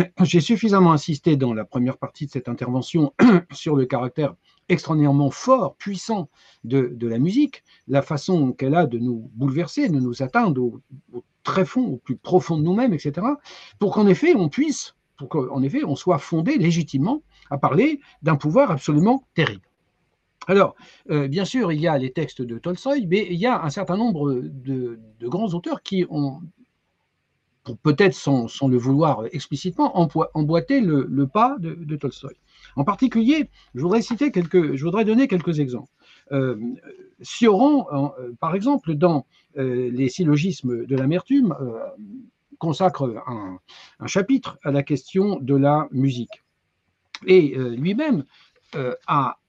j'ai suffisamment insisté dans la première partie de cette intervention sur le caractère extraordinairement fort, puissant de, la musique, la façon qu'elle a de nous bouleverser, de nous atteindre au, très fond, au plus profond de nous-mêmes, etc., pour qu'en effet on puisse, pour qu'en effet on soit fondé légitimement à parler d'un pouvoir absolument terrible. Alors, euh, bien sûr, il y a les textes de Tolstoï, mais il y a un certain nombre de, grands auteurs qui ont, peut-être sans, le vouloir explicitement, emboîté le, pas de, Tolstoï. En particulier, je voudrais citer quelques, je voudrais donner quelques exemples. Euh, Sioran, euh, par exemple, dans euh, les syllogismes de l'amertume, consacre un, chapitre à la question de la musique. Et lui-même a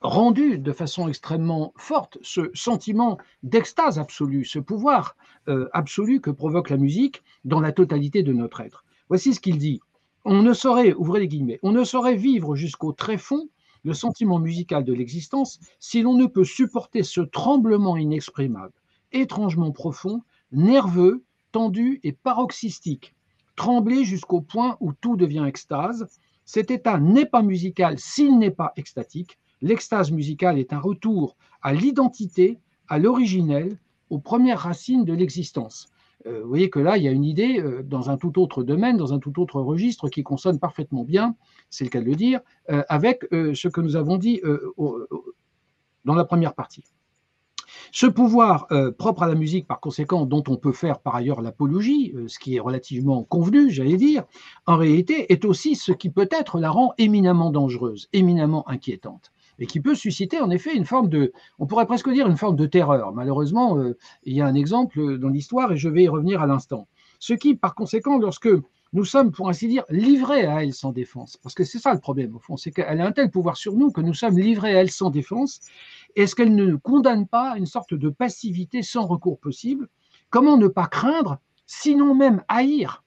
rendu de façon extrêmement forte ce sentiment d'extase absolue, ce pouvoir euh, absolu que provoque la musique dans la totalité de notre être. Voici ce qu'il dit. On ne saurait, ouvrez les guillemets, on ne saurait vivre jusqu'au tréfonds le sentiment musical de l'existence si l'on ne peut supporter ce tremblement inexprimable, étrangement profond, nerveux, tendu et paroxystique, trembler jusqu'au point où tout devient extase. Cet état n'est pas musical s'il n'est pas extatique, L'extase musicale est un retour à l'identité, à l'originel, aux premières racines de l'existence. Euh, vous voyez que là, il y a une idée euh, dans un tout autre domaine, dans un tout autre registre qui consonne parfaitement bien, c'est le cas de le dire, euh, avec ce que nous avons dit dans la première partie. Ce pouvoir propre à la musique, par conséquent, dont on peut faire par ailleurs l'apologie, ce qui est relativement convenu, j'allais dire, en réalité, est aussi ce qui peut-être la rend éminemment dangereuse, éminemment inquiétante et qui peut susciter en effet une forme de, on pourrait presque dire une forme de terreur. Malheureusement, euh, il y a un exemple dans l'histoire et je vais y revenir à l'instant. Ce qui, par conséquent, lorsque nous sommes, pour ainsi dire, livrés à elle sans défense, parce que c'est ça le problème au fond, c'est qu'elle a un tel pouvoir sur nous que nous sommes livrés à elle sans défense, est-ce qu'elle ne nous condamne pas à une sorte de passivité sans recours possible? Comment ne pas craindre, sinon même haïr,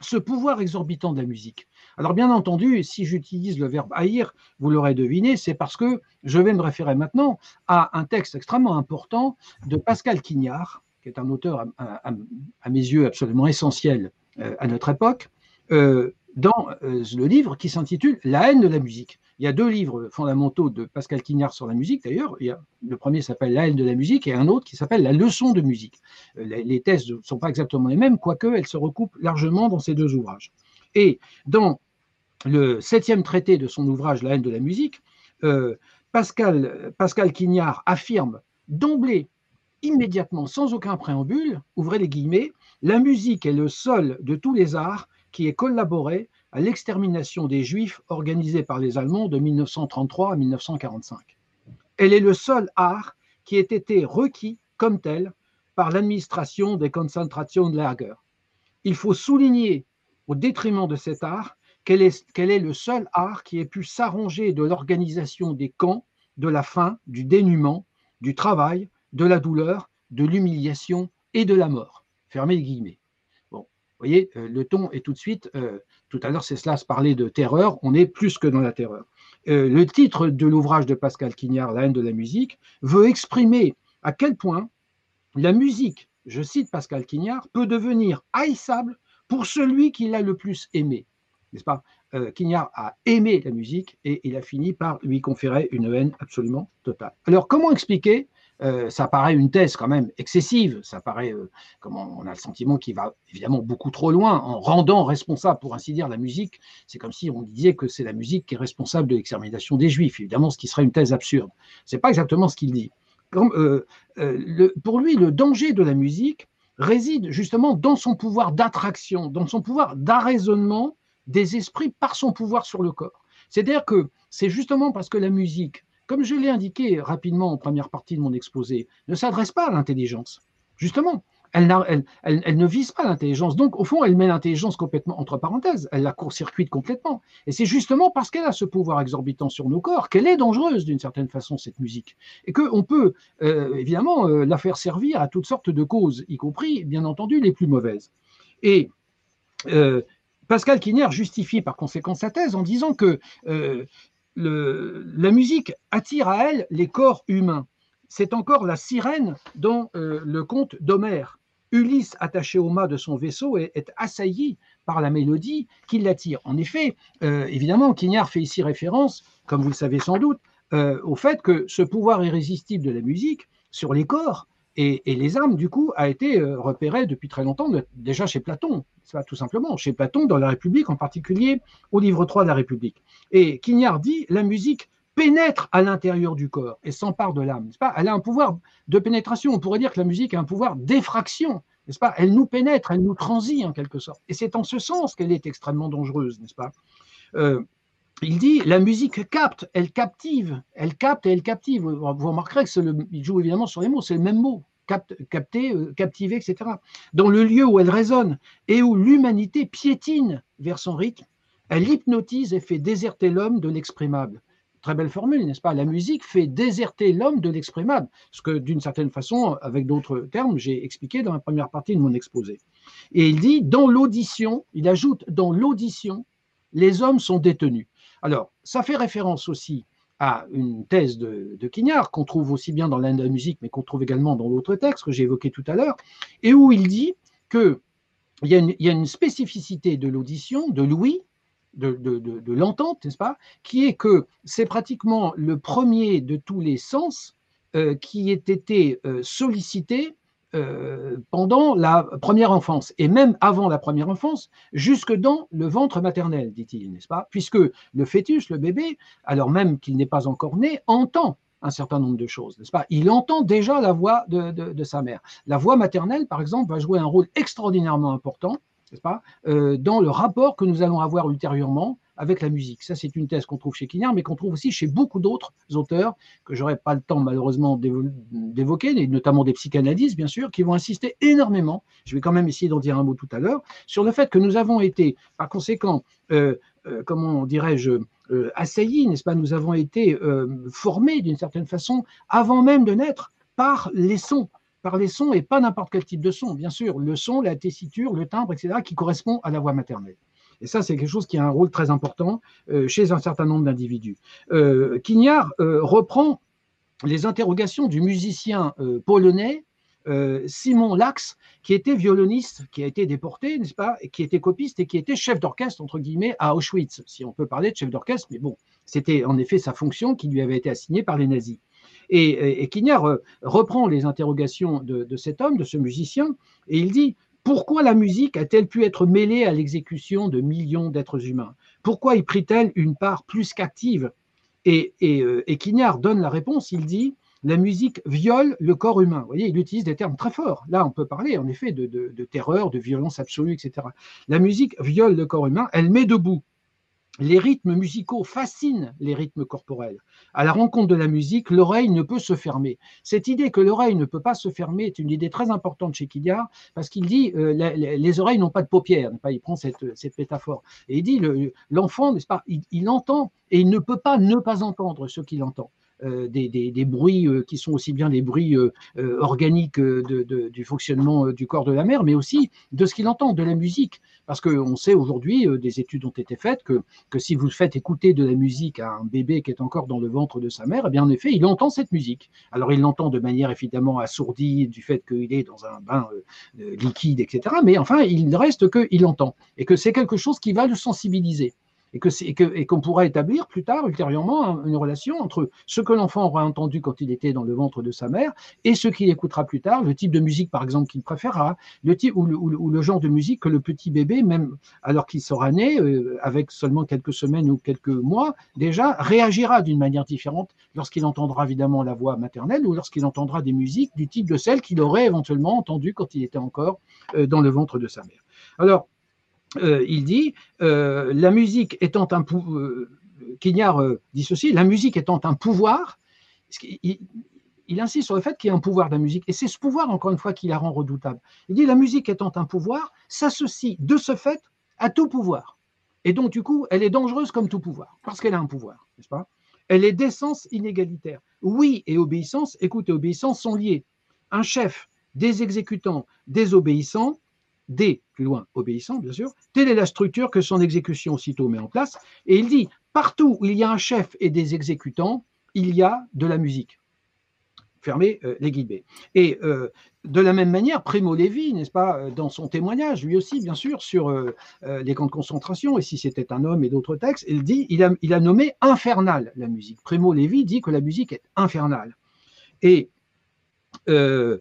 ce pouvoir exorbitant de la musique? Alors bien entendu, si j'utilise le verbe haïr, vous l'aurez deviné, c'est parce que je vais me référer maintenant à un texte extrêmement important de Pascal Quignard, qui est un auteur à, mes yeux absolument essentiel euh, à notre époque, euh, dans euh, le livre qui s'intitule La haine de la musique. Il y a deux livres fondamentaux de Pascal Quignard sur la musique, d'ailleurs. Le premier s'appelle La haine de la musique et un autre qui s'appelle La leçon de musique. Les thèses ne sont pas exactement les mêmes, quoique elles se recoupent largement dans ces deux ouvrages. Et dans le septième traité de son ouvrage La haine de la musique, euh, Pascal, Quignard affirme d'emblée, immédiatement, sans aucun préambule, ouvrez les guillemets, la musique est le seul de tous les arts qui ait collaboré à l'extermination des Juifs organisée par les Allemands de 1933 à 1945. Elle est le seul art qui ait été requis comme tel par l'administration des Konzentrationslager. Il faut souligner au détriment de cet art, quel est, le seul art qui ait pu s'arranger de l'organisation des camps, de la faim, du dénuement, du travail, de la douleur, de l'humiliation et de la mort? Fermez les guillemets. Bon, vous voyez, euh, le ton est tout de suite, euh, tout à l'heure c'est cela se parlait de terreur, on est plus que dans la terreur. Euh, le titre de l'ouvrage de Pascal Quignard, La haine de la musique, veut exprimer à quel point la musique, je cite Pascal Quignard, peut devenir haïssable pour celui qui l'a le plus aimé. N'est-ce pas? Euh, Quignard a aimé la musique et il a fini par lui conférer une haine absolument totale. Alors, comment expliquer? Euh, ça paraît une thèse quand même excessive, ça paraît, euh, comment on a le sentiment qu'il va évidemment beaucoup trop loin en rendant responsable, pour ainsi dire, la musique. C'est comme si on disait que c'est la musique qui est responsable de l'extermination des Juifs, évidemment, ce qui serait une thèse absurde. C'est pas exactement ce qu'il dit. pour lui, le danger de la musique, réside justement dans son pouvoir d'attraction, dans son pouvoir d'arraisonnement des esprits par son pouvoir sur le corps. C'est-à-dire que c'est justement parce que la musique, comme je l'ai indiqué rapidement en première partie de mon exposé, ne s'adresse pas à l'intelligence. Justement, elle, ne vise pas l'intelligence. Donc, au fond, elle met l'intelligence complètement entre parenthèses. Elle la court-circuite complètement. Et c'est justement parce qu'elle a ce pouvoir exorbitant sur nos corps qu'elle est dangereuse d'une certaine façon, cette musique. Et qu'on peut, euh, évidemment, euh, la faire servir à toutes sortes de causes, y compris, bien entendu, les plus mauvaises. Et euh, Pascal Quignard justifie par conséquent sa thèse en disant que la musique attire à elle les corps humains. C'est encore la sirène dans le conte d'Homère Ulysse, attaché au mât de son vaisseau, est, assailli par la mélodie qui l'attire. En effet, euh, évidemment, Quignard fait ici référence, comme vous le savez sans doute, euh, au fait que ce pouvoir irrésistible de la musique sur les corps et, les âmes, du coup, a été euh, repéré depuis très longtemps, déjà chez Platon, ça, tout simplement, chez Platon, dans la République, en particulier au livre 3 de la République. Et Quignard dit, la musique pénètre à l'intérieur du corps et s'empare de l'âme. Elle a un pouvoir de pénétration. On pourrait dire que la musique a un pouvoir d'effraction n'est-ce pas? Elle nous pénètre, elle nous transit en quelque sorte. Et c'est en ce sens qu'elle est extrêmement dangereuse, n'est-ce pas? Euh, il dit la musique capte, elle captive, elle capte et elle captive. Vous remarquerez qu'il joue évidemment sur les mots, c'est le même mot, capte, capter, euh, captiver, etc. Dans le lieu où elle résonne et où l'humanité piétine vers son rythme, elle hypnotise et fait déserter l'homme de l'exprimable. Très belle formule, n'est-ce pas? La musique fait déserter l'homme de l'exprimable, ce que d'une certaine façon, avec d'autres termes, j'ai expliqué dans la première partie de mon exposé. Et il dit, dans l'audition, il ajoute, dans l'audition, les hommes sont détenus. Alors, ça fait référence aussi à une thèse de, de Quignard, qu'on trouve aussi bien dans l'Inde de la musique, mais qu'on trouve également dans l'autre texte que j'ai évoqué tout à l'heure, et où il dit que il y, a une, spécificité de l'audition, de l'ouïe, de, l'entente, n'est-ce pas, qui est que c'est pratiquement le premier de tous les sens euh, qui ait été euh, sollicité euh, pendant la première enfance, et même avant la première enfance, jusque dans le ventre maternel, dit-il, n'est-ce pas Puisque le fœtus, le bébé, alors même qu'il n'est pas encore né, entend un certain nombre de choses, n'est-ce pas Il entend déjà la voix de, de, sa mère. La voix maternelle, par exemple, va jouer un rôle extraordinairement important pas, euh, dans le rapport que nous allons avoir ultérieurement avec la musique. Ça, c'est une thèse qu'on trouve chez Quignard, mais qu'on trouve aussi chez beaucoup d'autres auteurs, que j'aurais pas le temps malheureusement d'évoquer, notamment des psychanalystes, bien sûr, qui vont insister énormément, je vais quand même essayer d'en dire un mot tout à l'heure, sur le fait que nous avons été, par conséquent, euh, euh, comment dirais-je, assaillis, n'est-ce pas Nous avons été formés d'une certaine façon, avant même de naître, par les sons par les sons et pas n'importe quel type de son, bien sûr, le son, la tessiture, le timbre, etc., qui correspond à la voix maternelle. Et ça, c'est quelque chose qui a un rôle très important euh, chez un certain nombre d'individus. Euh, Quignard euh, reprend les interrogations du musicien polonais Simon Lax, qui était violoniste, qui a été déporté, n'est-ce pas, qui était copiste et qui était chef d'orchestre, entre guillemets, à Auschwitz, si on peut parler de chef d'orchestre, mais bon, c'était en effet sa fonction qui lui avait été assignée par les nazis. Et, et Quignard euh, reprend les interrogations de, cet homme, de ce musicien, et il dit pourquoi la musique a-t-elle pu être mêlée à l'exécution de millions d'êtres humains? Pourquoi y prit-elle une part plus qu'active? Et, et, euh, Quignard donne la réponse, il dit la musique viole le corps humain. Vous voyez, il utilise des termes très forts. Là, on peut parler en effet de terreur, de violence absolue, etc. La musique viole le corps humain, elle met debout les rythmes musicaux fascinent les rythmes corporels. À la rencontre de la musique, l'oreille ne peut se fermer. Cette idée que l'oreille ne peut pas se fermer est une idée très importante chez Kiliard, parce qu'il dit euh, les, oreilles n'ont pas de paupières. Il prend cette, métaphore. Et il dit l'enfant, n'est-ce pas, il entend et il ne peut pas ne pas entendre ce qu'il entend. Euh, des, bruits euh, qui sont aussi bien des bruits euh, organiques du fonctionnement du corps de la mère, mais aussi de ce qu'il entend, de la musique. Parce qu'on sait aujourd'hui, des études ont été faites, que, que si vous faites écouter de la musique à un bébé qui est encore dans le ventre de sa mère, eh bien en effet, il entend cette musique. Alors il l'entend de manière évidemment assourdie du fait qu'il est dans un bain liquide, etc. Mais enfin, il reste qu'il entend. Et que c'est quelque chose qui va le sensibiliser et qu'on que, qu'on pourra établir plus tard, ultérieurement, une relation entre ce que l'enfant aura entendu quand il était dans le ventre de sa mère et ce qu'il écoutera plus tard, le type de musique, par exemple, qu'il préférera, le type ou le, genre de musique que le petit bébé, même alors qu'il sera né, euh, avec seulement quelques semaines ou quelques mois, déjà réagira d'une manière différente lorsqu'il entendra évidemment la voix maternelle ou lorsqu'il entendra des musiques du type de celles qu'il aurait éventuellement entendues quand il était encore euh, dans le ventre de sa mère. Alors, euh, il dit euh, la musique étant un pouvoir, euh, Quignard dit ceci, la musique étant un pouvoir, il, insiste sur le fait qu'il y a un pouvoir de la musique, et c'est ce pouvoir, encore une fois, qui la rend redoutable. Il dit la musique étant un pouvoir, s'associe de ce fait à tout pouvoir. Et donc, du coup, elle est dangereuse comme tout pouvoir, parce qu'elle a un pouvoir, n'est-ce pas? Elle est d'essence inégalitaire. Oui et obéissance, écoute et obéissance sont liés. Un chef, des exécutants, des des, plus loin, obéissant, bien sûr, telle est la structure que son exécution aussitôt met en place. Et il dit, partout où il y a un chef et des exécutants, il y a de la musique. Fermez euh, les guillemets. Et euh, de la même manière, Primo Levi, n'est-ce pas, euh, dans son témoignage, lui aussi, bien sûr, sur les camps de concentration, et si c'était un homme et d'autres textes, il dit, il a, nommé infernale la musique. Primo Levi dit que la musique est infernale. Et euh,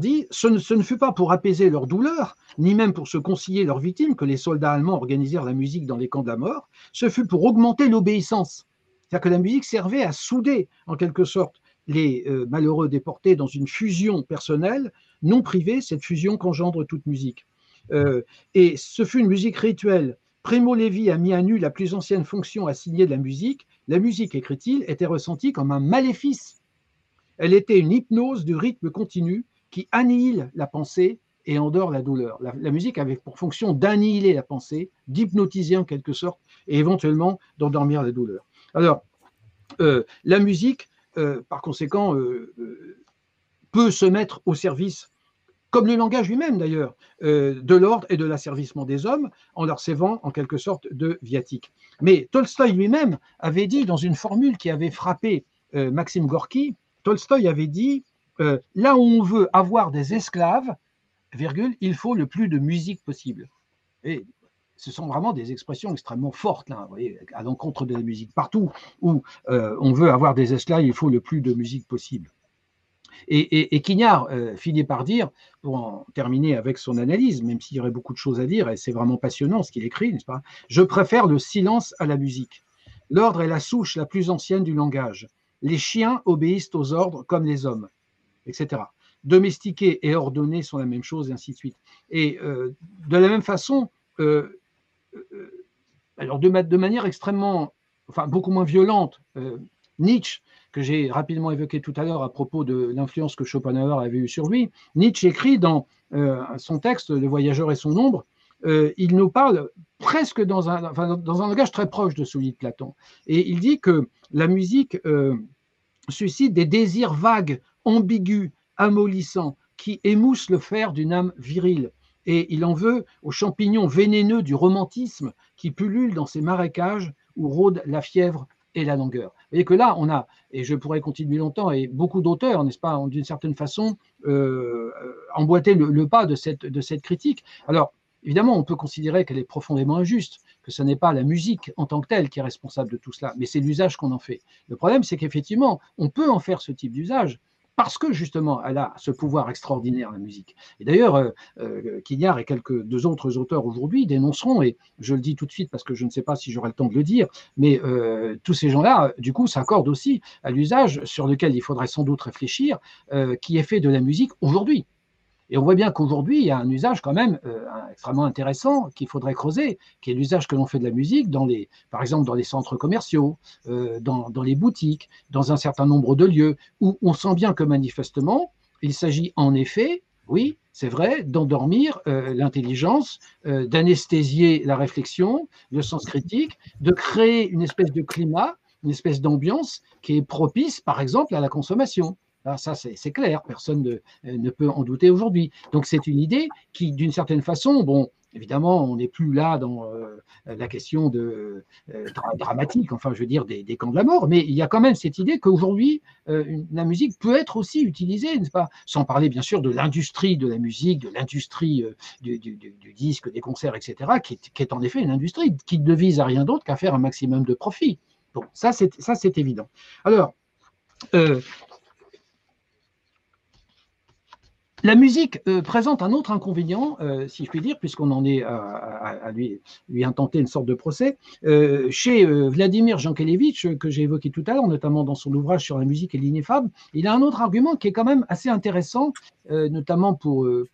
dit ce ne, ce ne, fut pas pour apaiser leur douleur, ni même pour se concilier leurs victimes, que les soldats allemands organisèrent la musique dans les camps de la mort, ce fut pour augmenter l'obéissance. C'est-à-dire que la musique servait à souder, en quelque sorte, les euh, malheureux déportés dans une fusion personnelle, non privée, cette fusion qu'engendre toute musique. Euh, et ce fut une musique rituelle. Primo Levi a mis à nu la plus ancienne fonction assignée de la musique. La musique, écrit-il, était ressentie comme un maléfice. Elle était une hypnose du rythme continu qui annihile la pensée et endort la douleur. La, musique avait pour fonction d'annihiler la pensée, d'hypnotiser en quelque sorte, et éventuellement d'endormir la douleur. Alors, euh, la musique, euh, par conséquent, euh, peut se mettre au service, comme le langage lui-même d'ailleurs, de l'ordre et de l'asservissement des hommes, en leur servant en quelque sorte de viatique. Mais Tolstoï lui-même avait dit dans une formule qui avait frappé Maxime Gorky, Tolstoï avait dit là où on veut avoir des esclaves, il faut le plus de musique possible. Et ce sont vraiment des expressions extrêmement fortes, voyez, à l'encontre de la musique. Partout où euh, on veut avoir des esclaves, il faut le plus de musique possible. Et, et, et Quignard euh, finit par dire, pour en terminer avec son analyse, même s'il y aurait beaucoup de choses à dire, et c'est vraiment passionnant ce qu'il écrit, n'est-ce pas? Je préfère le silence à la musique. L'ordre est la souche la plus ancienne du langage. Les chiens obéissent aux ordres comme les hommes, etc. Domestiquer et ordonner sont la même chose, et ainsi de suite. Et euh, de la même façon, euh, euh, alors de, de, manière extrêmement, enfin beaucoup moins violente, Nietzsche, que j'ai rapidement évoqué tout à l'heure à propos de l'influence que Schopenhauer avait eue sur lui, Nietzsche écrit dans son texte Le voyageur et son ombre, euh, il nous parle presque dans un, enfin, dans un langage très proche de celui de Platon. Et il dit que la musique euh, suscite des désirs vagues, ambigus, amollissants, qui émoussent le fer d'une âme virile et il en veut aux champignons vénéneux du romantisme qui pullulent dans ces marécages où rôdent la fièvre et la langueur. Vous voyez que là, on a, et je pourrais continuer longtemps, et beaucoup d'auteurs, n'est-ce pas, ont d'une certaine façon euh, emboîté le, le, pas de cette, de cette critique. Alors, évidemment, on peut considérer qu'elle est profondément injuste, que ce n'est pas la musique en tant que telle qui est responsable de tout cela, mais c'est l'usage qu'on en fait. Le problème, c'est qu'effectivement, on peut en faire ce type d'usage, parce que justement, elle a ce pouvoir extraordinaire, la musique. Et d'ailleurs, euh, euh, Quignard et quelques deux autres auteurs aujourd'hui dénonceront, et je le dis tout de suite parce que je ne sais pas si j'aurai le temps de le dire, mais euh, tous ces gens-là, du coup, s'accordent aussi à l'usage sur lequel il faudrait sans doute réfléchir, euh, qui est fait de la musique aujourd'hui. Et on voit bien qu'aujourd'hui, il y a un usage quand même euh, extrêmement intéressant qu'il faudrait creuser, qui est l'usage que l'on fait de la musique, dans les, par exemple dans les centres commerciaux, euh, dans, les boutiques, dans un certain nombre de lieux, où on sent bien que manifestement, il s'agit en effet, oui, c'est vrai, d'endormir euh, l'intelligence, d'anesthésier la réflexion, le sens critique, de créer une espèce de climat, une espèce d'ambiance qui est propice, par exemple, à la consommation. Alors ça, c'est clair, personne ne, ne, peut en douter aujourd'hui. Donc c'est une idée qui, d'une certaine façon, bon, évidemment, on n'est plus là dans euh, la question de, euh, dramatique, enfin, je veux dire, des, camps de la mort, mais il y a quand même cette idée qu'aujourd'hui, euh, la musique peut être aussi utilisée, n'est-ce pas? Sans parler, bien sûr, de l'industrie de la musique, de l'industrie du, du, du, du, disque, des concerts, etc., qui est, qui est en effet une industrie qui ne vise à rien d'autre qu'à faire un maximum de profit. Bon, ça, c'est évident. Alors, euh, La musique euh, présente un autre inconvénient, euh, si je puis dire, puisqu'on en est à, lui, lui intenter une sorte de procès. Euh, chez Vladimir Jankelevitch, que j'ai évoqué tout à l'heure, notamment dans son ouvrage sur la musique et l'ineffable, il a un autre argument qui est quand même assez intéressant, notamment pour, le,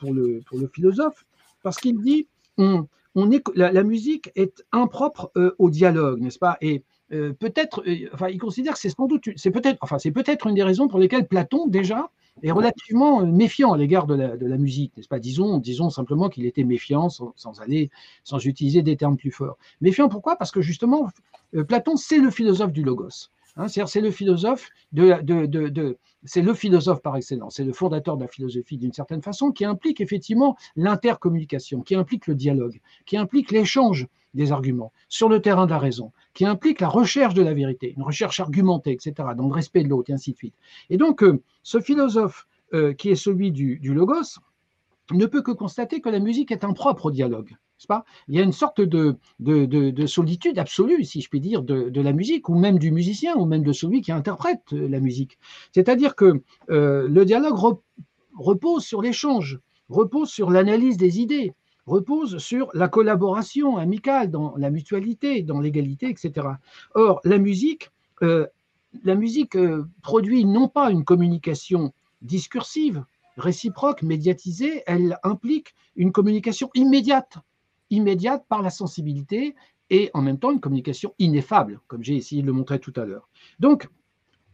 philosophe, parce qu'il dit on, la, musique est impropre au dialogue, n'est-ce pas? Peut-être, enfin, il considère que c'est sans doute, c'est peut-être, enfin, c'est peut-être une des raisons pour lesquelles Platon déjà est relativement euh, méfiant à l'égard de la, de la musique, n'est-ce pas? Disons, disons simplement qu'il était méfiant sans, sans, aller, sans utiliser des termes plus forts. Méfiant pourquoi? Parce que justement, euh, Platon, c'est le philosophe du logos. Hein, c'est le philosophe c'est le philosophe par excellence, c'est le fondateur de la philosophie d'une certaine façon, qui implique effectivement l'intercommunication, qui implique le dialogue, qui implique l'échange des arguments sur le terrain de la raison, qui implique la recherche de la vérité, une recherche argumentée, etc., dans le respect de l'autre, et ainsi de suite. Et donc, euh, ce philosophe qui est celui du, logos, ne peut que constater que la musique est impropre au dialogue. Pas? Il y a une sorte de, de, solitude absolue, si je puis dire, de, la musique, ou même du musicien, ou même de celui qui interprète la musique. C'est-à-dire que le dialogue repose sur l'échange, repose sur l'analyse des idées, repose sur la collaboration amicale, dans la mutualité, dans l'égalité, etc. Or, la musique, euh, la musique euh, produit non pas une communication discursive, réciproque, médiatisée, elle implique une communication immédiate, immédiate par la sensibilité et en même temps une communication ineffable, comme j'ai essayé de le montrer tout à l'heure. Donc,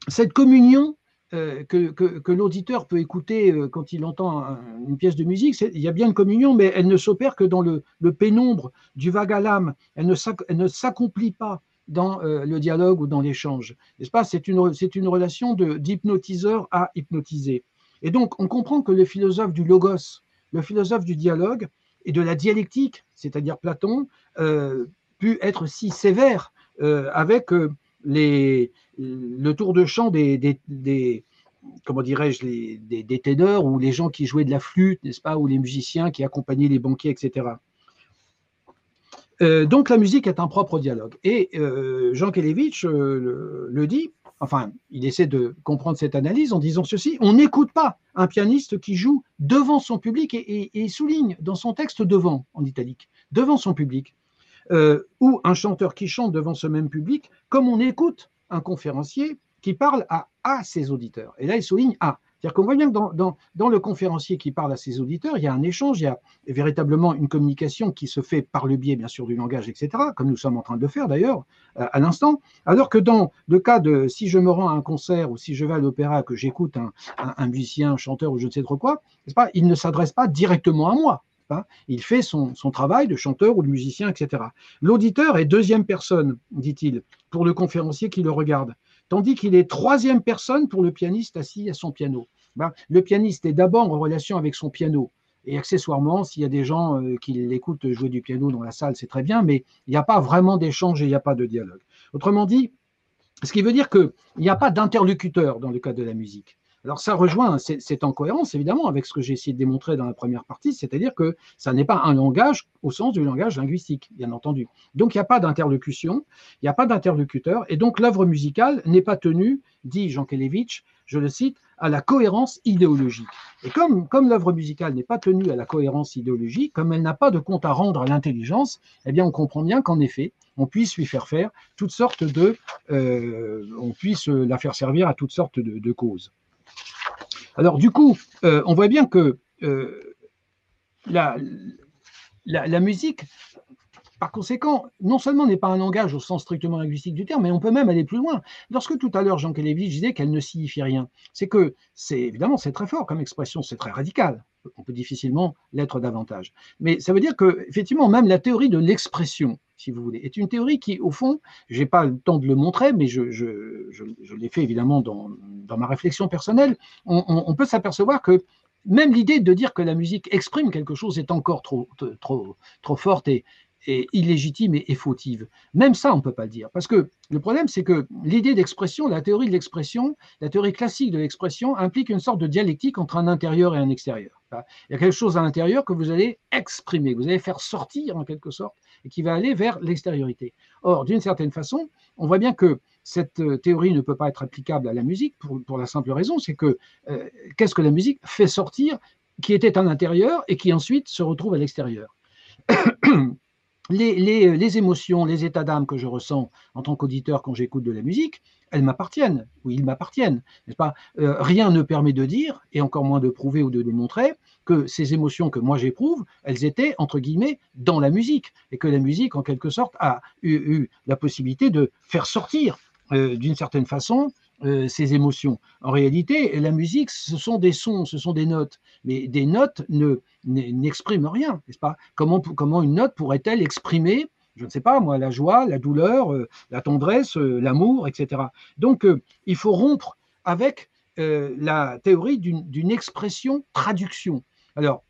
cette communion euh, que, l'auditeur peut écouter euh, quand il entend une pièce de musique, il y a bien une communion, mais elle ne s'opère que dans le, pénombre du vague à l'âme. Elle ne s'accomplit pas dans euh, le dialogue ou dans l'échange. N'est-ce pas? C'est une, une relation d'hypnotiseur à hypnotisé. Et donc, on comprend que le philosophe du logos, le philosophe du dialogue et de la dialectique, c'est-à-dire Platon, euh, pu être si sévère avec les, le tour de chant des, comment dirais-je, des, ténors ou les gens qui jouaient de la flûte, n'est-ce pas, ou les musiciens qui accompagnaient les banquiers, etc. Euh, donc la musique est un propre dialogue. Et euh, Jean Kelevitch euh, le, dit, enfin, il essaie de comprendre cette analyse en disant ceci, on n'écoute pas un pianiste qui joue devant son public et, souligne dans son texte devant, en italique, devant son public. Euh, ou un chanteur qui chante devant ce même public, comme on écoute un conférencier qui parle à ses auditeurs. Et là, il souligne à. C'est-à-dire qu'on voit bien que dans, le conférencier qui parle à ses auditeurs, il y a un échange, il y a véritablement une communication qui se fait par le biais, bien sûr, du langage, etc., comme nous sommes en train de le faire d'ailleurs euh, à l'instant. Alors que dans le cas de si je me rends à un concert ou si je vais à l'opéra, que j'écoute un, musicien, un chanteur ou je ne sais trop quoi, pas, il ne s'adresse pas directement à moi. Il fait son, travail de chanteur ou de musicien, etc. L'auditeur est deuxième personne, dit-il, pour le conférencier qui le regarde, tandis qu'il est troisième personne pour le pianiste assis à son piano. Ben, le pianiste est d'abord en relation avec son piano. Et accessoirement, s'il y a des gens euh, qui l'écoutent jouer du piano dans la salle, c'est très bien, mais il n'y a pas vraiment d'échange et il n'y a pas de dialogue. Autrement dit, ce qui veut dire qu'il n'y a pas d'interlocuteur dans le cas de la musique. Alors ça rejoint, c'est en cohérence évidemment avec ce que j'ai essayé de démontrer dans la première partie, c'est-à-dire que ça n'est pas un langage au sens du langage linguistique, bien entendu. Donc il n'y a pas d'interlocution, il n'y a pas d'interlocuteur, et donc l'œuvre musicale n'est pas tenue, dit Jean Kelevitch, je le cite, à la cohérence idéologique. Et comme, l'œuvre musicale n'est pas tenue à la cohérence idéologique, comme elle n'a pas de compte à rendre à l'intelligence, eh bien on comprend bien qu'en effet, on puisse lui faire faire toutes sortes de, euh, on puisse la faire servir à toutes sortes de causes. Alors du coup, euh, on voit bien que euh, la, musique, par conséquent, non seulement n'est pas un langage au sens strictement linguistique du terme, mais on peut même aller plus loin. Lorsque tout à l'heure Jean Kelevich disait qu'elle ne signifie rien, c'est que c'est évidemment c'est très fort comme expression, c'est très radical. On peut difficilement l'être davantage. Mais ça veut dire que effectivement même la théorie de l'expression si vous voulez, est une théorie qui, au fond, je n'ai pas le temps de le montrer, mais je, l'ai fait évidemment dans, ma réflexion personnelle, on, peut s'apercevoir que même l'idée de dire que la musique exprime quelque chose est encore trop, trop, forte et, illégitime et, fautive. Même ça, on ne peut pas le dire. Parce que le problème, c'est que l'idée d'expression, la théorie de l'expression, la théorie classique de l'expression implique une sorte de dialectique entre un intérieur et un extérieur. Il y a quelque chose à l'intérieur que vous allez exprimer, que vous allez faire sortir en quelque sorte et qui va aller vers l'extériorité. Or, d'une certaine façon, on voit bien que cette euh, théorie ne peut pas être applicable à la musique pour, la simple raison, c'est que euh, qu'est-ce que la musique fait sortir qui était à l'intérieur et qui ensuite se retrouve à l'extérieur? les, les, émotions, les états d'âme que je ressens en tant qu'auditeur quand j'écoute de la musique, elles m'appartiennent, ou ils m'appartiennent, n'est-ce pas? Euh, Rien ne permet de dire, et encore moins de prouver ou de démontrer, que ces émotions que moi j'éprouve, elles étaient, entre guillemets, dans la musique, et que la musique, en quelque sorte, a eu, la possibilité de faire sortir, euh, d'une certaine façon, euh, ces émotions. En réalité, la musique, ce sont des sons, ce sont des notes, mais des notes ne n'expriment rien, n'est-ce pas? Comment, comment une note pourrait-elle exprimer je ne sais pas moi, la joie, la douleur, euh, la tendresse, euh, l'amour, etc. Donc, il faut rompre avec la théorie d'une expression traduction. Alors,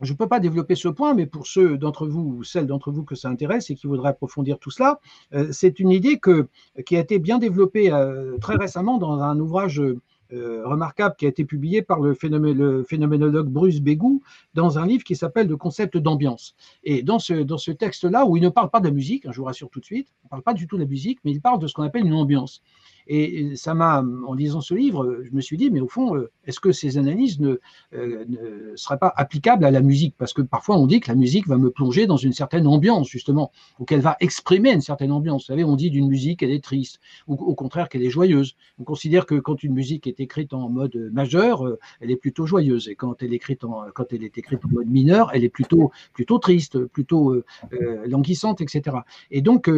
je ne peux pas développer ce point, mais pour ceux d'entre vous ou celles d'entre vous que ça intéresse et qui voudraient approfondir tout cela, euh, c'est une idée qui a été bien développée euh, très récemment dans un ouvrage remarquable qui a été publié par le, phénoménologue Bruce Bégou dans un livre qui s'appelle Le concept d'ambiance. Et dans ce, dans ce texte-là, où il ne parle pas de la musique, hein, je vous rassure tout de suite, il ne parle pas du tout de la musique, mais il parle de ce qu'on appelle une ambiance. Et ça m'a, en lisant ce livre, je me suis dit, mais au fond, euh, est-ce que ces analyses ne, euh, ne, seraient pas applicables à la musique? Parce que parfois on dit que la musique va me plonger dans une certaine ambiance, justement, ou qu'elle va exprimer une certaine ambiance. Vous savez, on dit d'une musique qu'elle est triste, ou au contraire qu'elle est joyeuse. On considère que quand une musique est écrite en mode majeur, euh, elle est plutôt joyeuse, et quand elle est écrite en, quand elle est écrite en mode mineur, elle est plutôt, plutôt triste, plutôt languissante, etc. Et donc,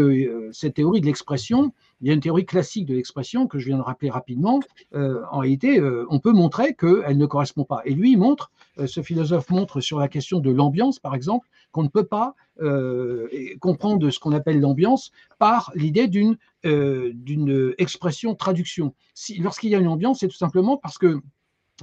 cette théorie de l'expression, il y a une théorie classique de l'expression que je viens de rappeler rapidement. Euh, en réalité, euh, on peut montrer qu'elle ne correspond pas. Et lui, montre, euh, ce philosophe montre sur la question de l'ambiance, par exemple, qu'on ne peut pas comprendre ce qu'on appelle l'ambiance par l'idée d'une d'une expression traduction. Si, Lorsqu'il y a une ambiance, c'est tout simplement parce que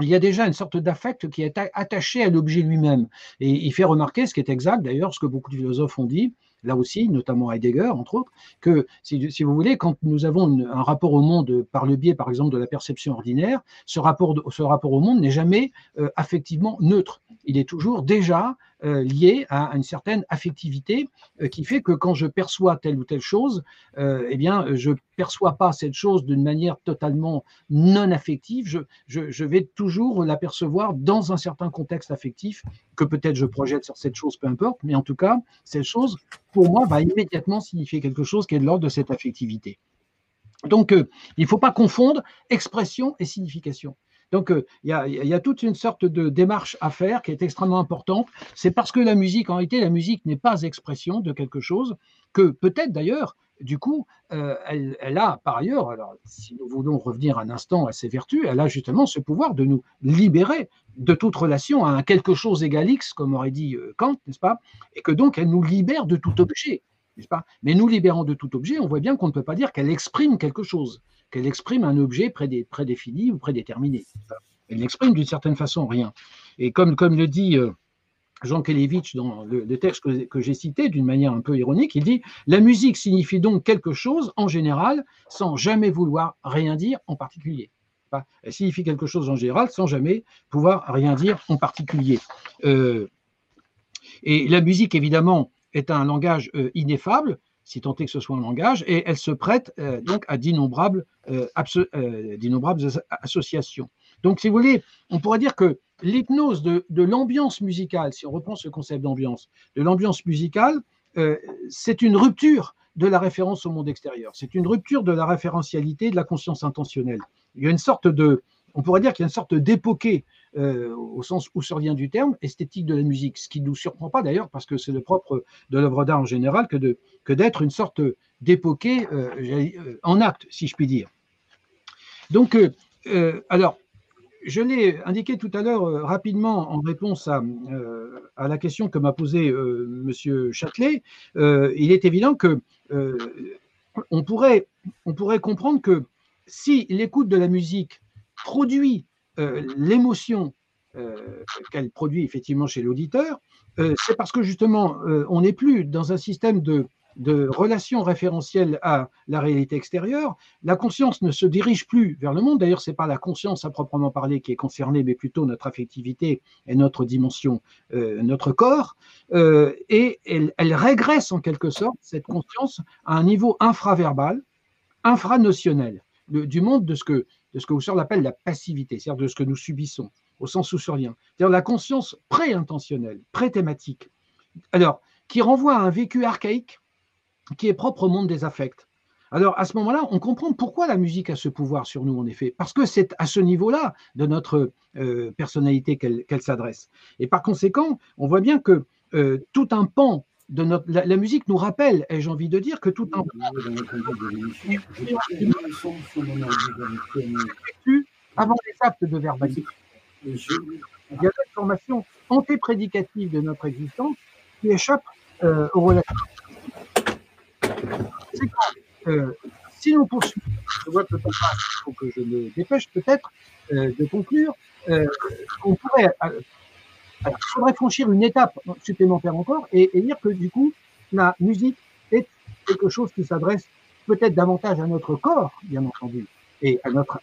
il y a déjà une sorte d'affect qui est attaché à l'objet lui-même. Et il fait remarquer, ce qui est exact d'ailleurs, ce que beaucoup de philosophes ont dit, là aussi, notamment Heidegger, entre autres, que si, vous voulez, quand nous avons un rapport au monde par le biais, par exemple, de la perception ordinaire, ce rapport, au monde n'est jamais euh, affectivement neutre. Il est toujours déjà euh, lié à, une certaine affectivité euh, qui fait que quand je perçois telle ou telle chose, euh, eh bien, je perçois pas cette chose d'une manière totalement non affective. Je, vais toujours l'apercevoir dans un certain contexte affectif que peut-être je projette sur cette chose, peu importe, mais en tout cas, cette chose, pour moi, va immédiatement signifier quelque chose qui est de l'ordre de cette affectivité. Donc, il ne faut pas confondre expression et signification. Donc, euh, il y, a, toute une sorte de démarche à faire qui est extrêmement importante. C'est parce que la musique, en réalité, la musique n'est pas expression de quelque chose que peut-être d'ailleurs, du coup, euh, elle, a par ailleurs, alors si nous voulons revenir un instant à ses vertus, elle a justement ce pouvoir de nous libérer de toute relation à un quelque chose égal X, comme aurait dit euh, Kant, n'est-ce pas? Et que donc elle nous libère de tout objet, Mais nous libérant de tout objet, on voit bien qu'on ne peut pas dire qu'elle exprime quelque chose qu'elle exprime un objet prédéfini ou prédéterminé. Elle n'exprime d'une certaine façon rien. Et comme, comme le dit euh, Jean Kelevitch dans le, texte que, j'ai cité d'une manière un peu ironique, il dit La musique signifie donc quelque chose en général sans jamais vouloir rien dire en particulier. Elle signifie quelque chose en général sans jamais pouvoir rien dire en particulier. Euh, et la musique, évidemment, est un langage euh, ineffable, si tant est que ce soit un langage, et elle se prête euh, donc à d'innombrables euh, associations. Donc, si vous voulez, on pourrait dire que l'hypnose de, l'ambiance musicale, si on reprend ce concept d'ambiance, de l'ambiance musicale, c'est une rupture de la référence au monde extérieur. C'est une rupture de la référentialité de la conscience intentionnelle. Il y a une sorte de, on pourrait dire qu'il y a une sorte d'époqué euh, au sens où survient du terme, esthétique de la musique, ce qui ne nous surprend pas d'ailleurs, parce que c'est le propre de l'œuvre d'art en général que, de, que d'être une sorte d'époqué euh, euh, en acte, si je puis dire. Donc, alors, je l'ai indiqué tout à l'heure rapidement en réponse à, à la question que m'a posée M. Châtelet. il est évident que on, pourrait, on pourrait comprendre que si l'écoute de la musique produit l'émotion euh, qu'elle produit effectivement chez l'auditeur, euh, c'est parce que justement, on n'est plus dans un système de, de relation référentielle à la réalité extérieure. La conscience ne se dirige plus vers le monde. D'ailleurs, ce n'est pas la conscience à proprement parler qui est concernée, mais plutôt notre affectivité et notre dimension, notre corps. et elle, elle, régresse en quelque sorte, cette conscience, à un niveau infraverbal, infranotionnel, du monde de ce que de ce que Husserl appelle la passivité, c'est-à-dire de ce que nous subissons, au sens husserlien. C'est-à-dire la conscience pré-intentionnelle, pré-thématique. Alors, qui renvoie à un vécu archaïque qui est propre au monde des affects. Alors, à ce moment-là, on comprend pourquoi la musique a ce pouvoir sur nous, en effet, parce que c'est à ce niveau-là de notre euh, personnalité qu'elle s'adresse. Et par conséquent, on voit bien que euh, tout un pan de notre, la, musique nous rappelle, ai-je envie de dire, que tout un avant les actes de verbalité. Il y a une formation antéprédicative de notre existence qui échappe euh, aux relations. Euh, si nous poursuivons, je vois que il faut que je me dépêche peut-être euh, de conclure, on pourrait il faudrait franchir une étape supplémentaire encore et, dire que du coup, la musique est quelque chose qui s'adresse peut-être davantage à notre corps, bien entendu, et à notre,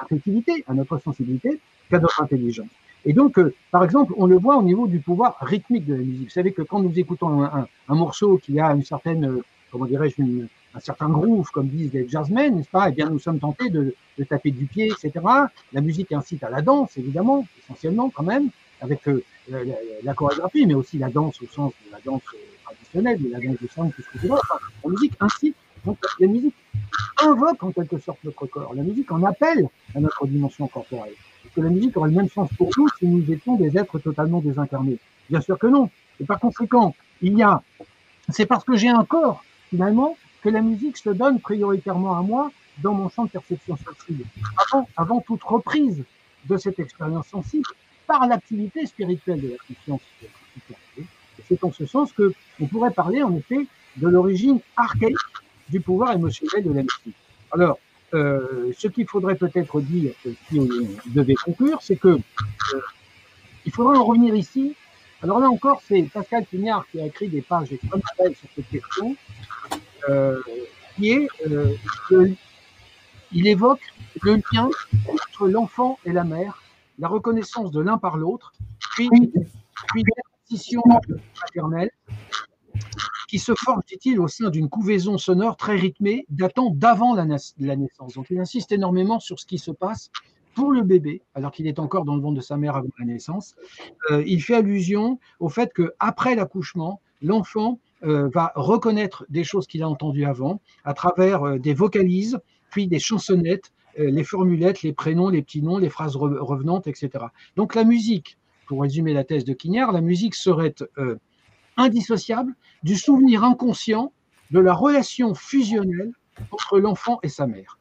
affectivité, à notre sensibilité, qu'à notre intelligence. Et donc, euh, par exemple, on le voit au niveau du pouvoir rythmique de la musique. Vous savez que quand nous écoutons un, morceau qui a une certaine, euh, comment dirais-je, un certain comme disent les jazzmen, n'est-ce pas? Eh bien, nous sommes tentés de, de, taper du pied, etc. La musique incite à la danse, évidemment, essentiellement quand même, avec euh, la, chorégraphie, mais aussi la danse au sens de la danse traditionnelle, de la danse de sang, tout ce que c'est. Enfin, la musique incite, donc la musique invoque en quelque sorte notre corps. La musique en appelle à notre dimension corporelle que la musique aurait le même sens pour nous si nous étions des êtres totalement désincarnés Bien sûr que non. Et par conséquent, il y a, c'est parce que j'ai un corps, finalement, que la musique se donne prioritairement à moi dans mon champ de perception sensible. Avant, toute reprise de cette expérience sensible par l'activité spirituelle de la conscience. C'est en ce sens que on pourrait parler, en effet, de l'origine archaïque du pouvoir émotionnel de la musique. Alors, euh, ce qu'il faudrait peut-être dire, si on devait conclure, c'est que euh, il faudrait en revenir ici. Alors là encore, c'est Pascal Pignard qui a écrit des pages extrêmement belles sur cette question, euh, qui est euh, il évoque le lien entre l'enfant et la mère, la reconnaissance de l'un par l'autre, puis, puis l'acquisition maternelle, qui se forme, dit-il, au sein d'une couvaison sonore très rythmée datant d'avant la, naissance. Donc il insiste énormément sur ce qui se passe pour le bébé, alors qu'il est encore dans le ventre de sa mère avant la naissance. Euh, il fait allusion au fait qu'après l'accouchement, l'enfant euh, va reconnaître des choses qu'il a entendues avant à travers euh, des vocalises, puis des chansonnettes, les formulettes, les prénoms, les petits noms, les phrases revenantes, etc. Donc la musique, pour résumer la thèse de Quignard, la musique serait indissociable du souvenir inconscient de la relation fusionnelle entre l'enfant et sa mère,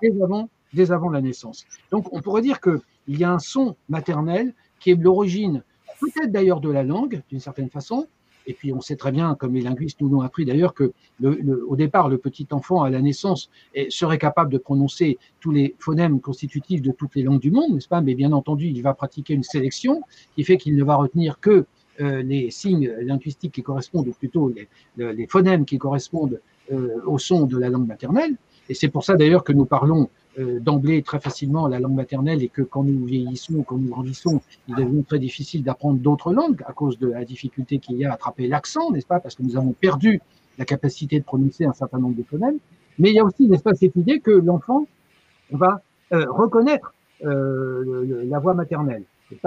dès avant, dès avant la naissance. Donc on pourrait dire qu'il y a un son maternel qui est l'origine peut-être d'ailleurs de la langue, d'une certaine façon, et puis on sait très bien, comme les linguistes nous l'ont appris d'ailleurs, que au départ, le petit enfant à la naissance serait capable de prononcer tous les phonèmes constitutifs de toutes les langues du monde, n'est-ce pas? Mais bien entendu, il va pratiquer une sélection qui fait qu'il ne va retenir que euh, les signes linguistiques qui correspondent, ou plutôt les, phonèmes qui correspondent euh, au son de la langue maternelle. Et c'est pour ça d'ailleurs que nous parlons d'emblée très facilement la langue maternelle et que quand nous vieillissons, quand nous grandissons, il devient très difficile d'apprendre d'autres langues à cause de la difficulté qu'il y a à attraper l'accent, n'est-ce pas? Parce que nous avons perdu la capacité de prononcer un certain nombre de phonèmes. Mais il y a aussi, n'est-ce pas, cette idée que l'enfant va reconnaître la voix maternelle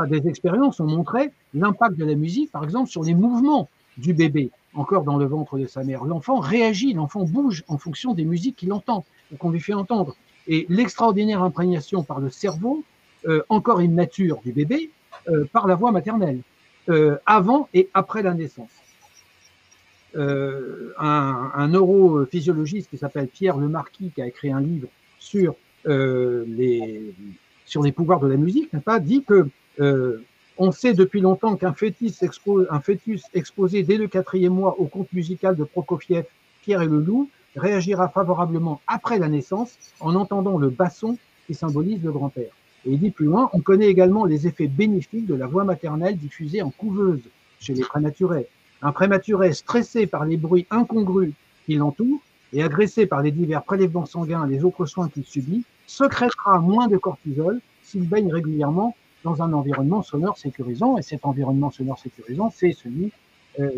des expériences ont montré l'impact de la musique, par exemple, sur les mouvements du bébé, encore dans le ventre de sa mère. L'enfant réagit, l'enfant bouge en fonction des musiques qu'il entend qu'on lui fait entendre. Et l'extraordinaire imprégnation par le cerveau, euh, encore immature du bébé, euh, par la voix maternelle, euh, avant et après la naissance. un, neurophysiologiste qui s'appelle Pierre Lemarquis, qui a écrit un livre sur les sur les pouvoirs de la musique, n'a pas dit que on sait depuis longtemps qu'un fœtus, fœtus exposé dès le quatrième mois au conte musical de Prokofiev, Pierre et le loup, réagira favorablement après la naissance en entendant le basson qui symbolise le grand-père. Et il dit plus loin, on connaît également les effets bénéfiques de la voix maternelle diffusée en couveuse chez les prématurés. Un prématuré stressé par les bruits incongrus qui l'entourent et agressé par les divers prélèvements sanguins et les autres soins qu'il subit, secrétera moins de cortisol s'il baigne régulièrement dans un environnement sonore sécurisant. Et cet environnement sonore sécurisant, c'est celui, euh,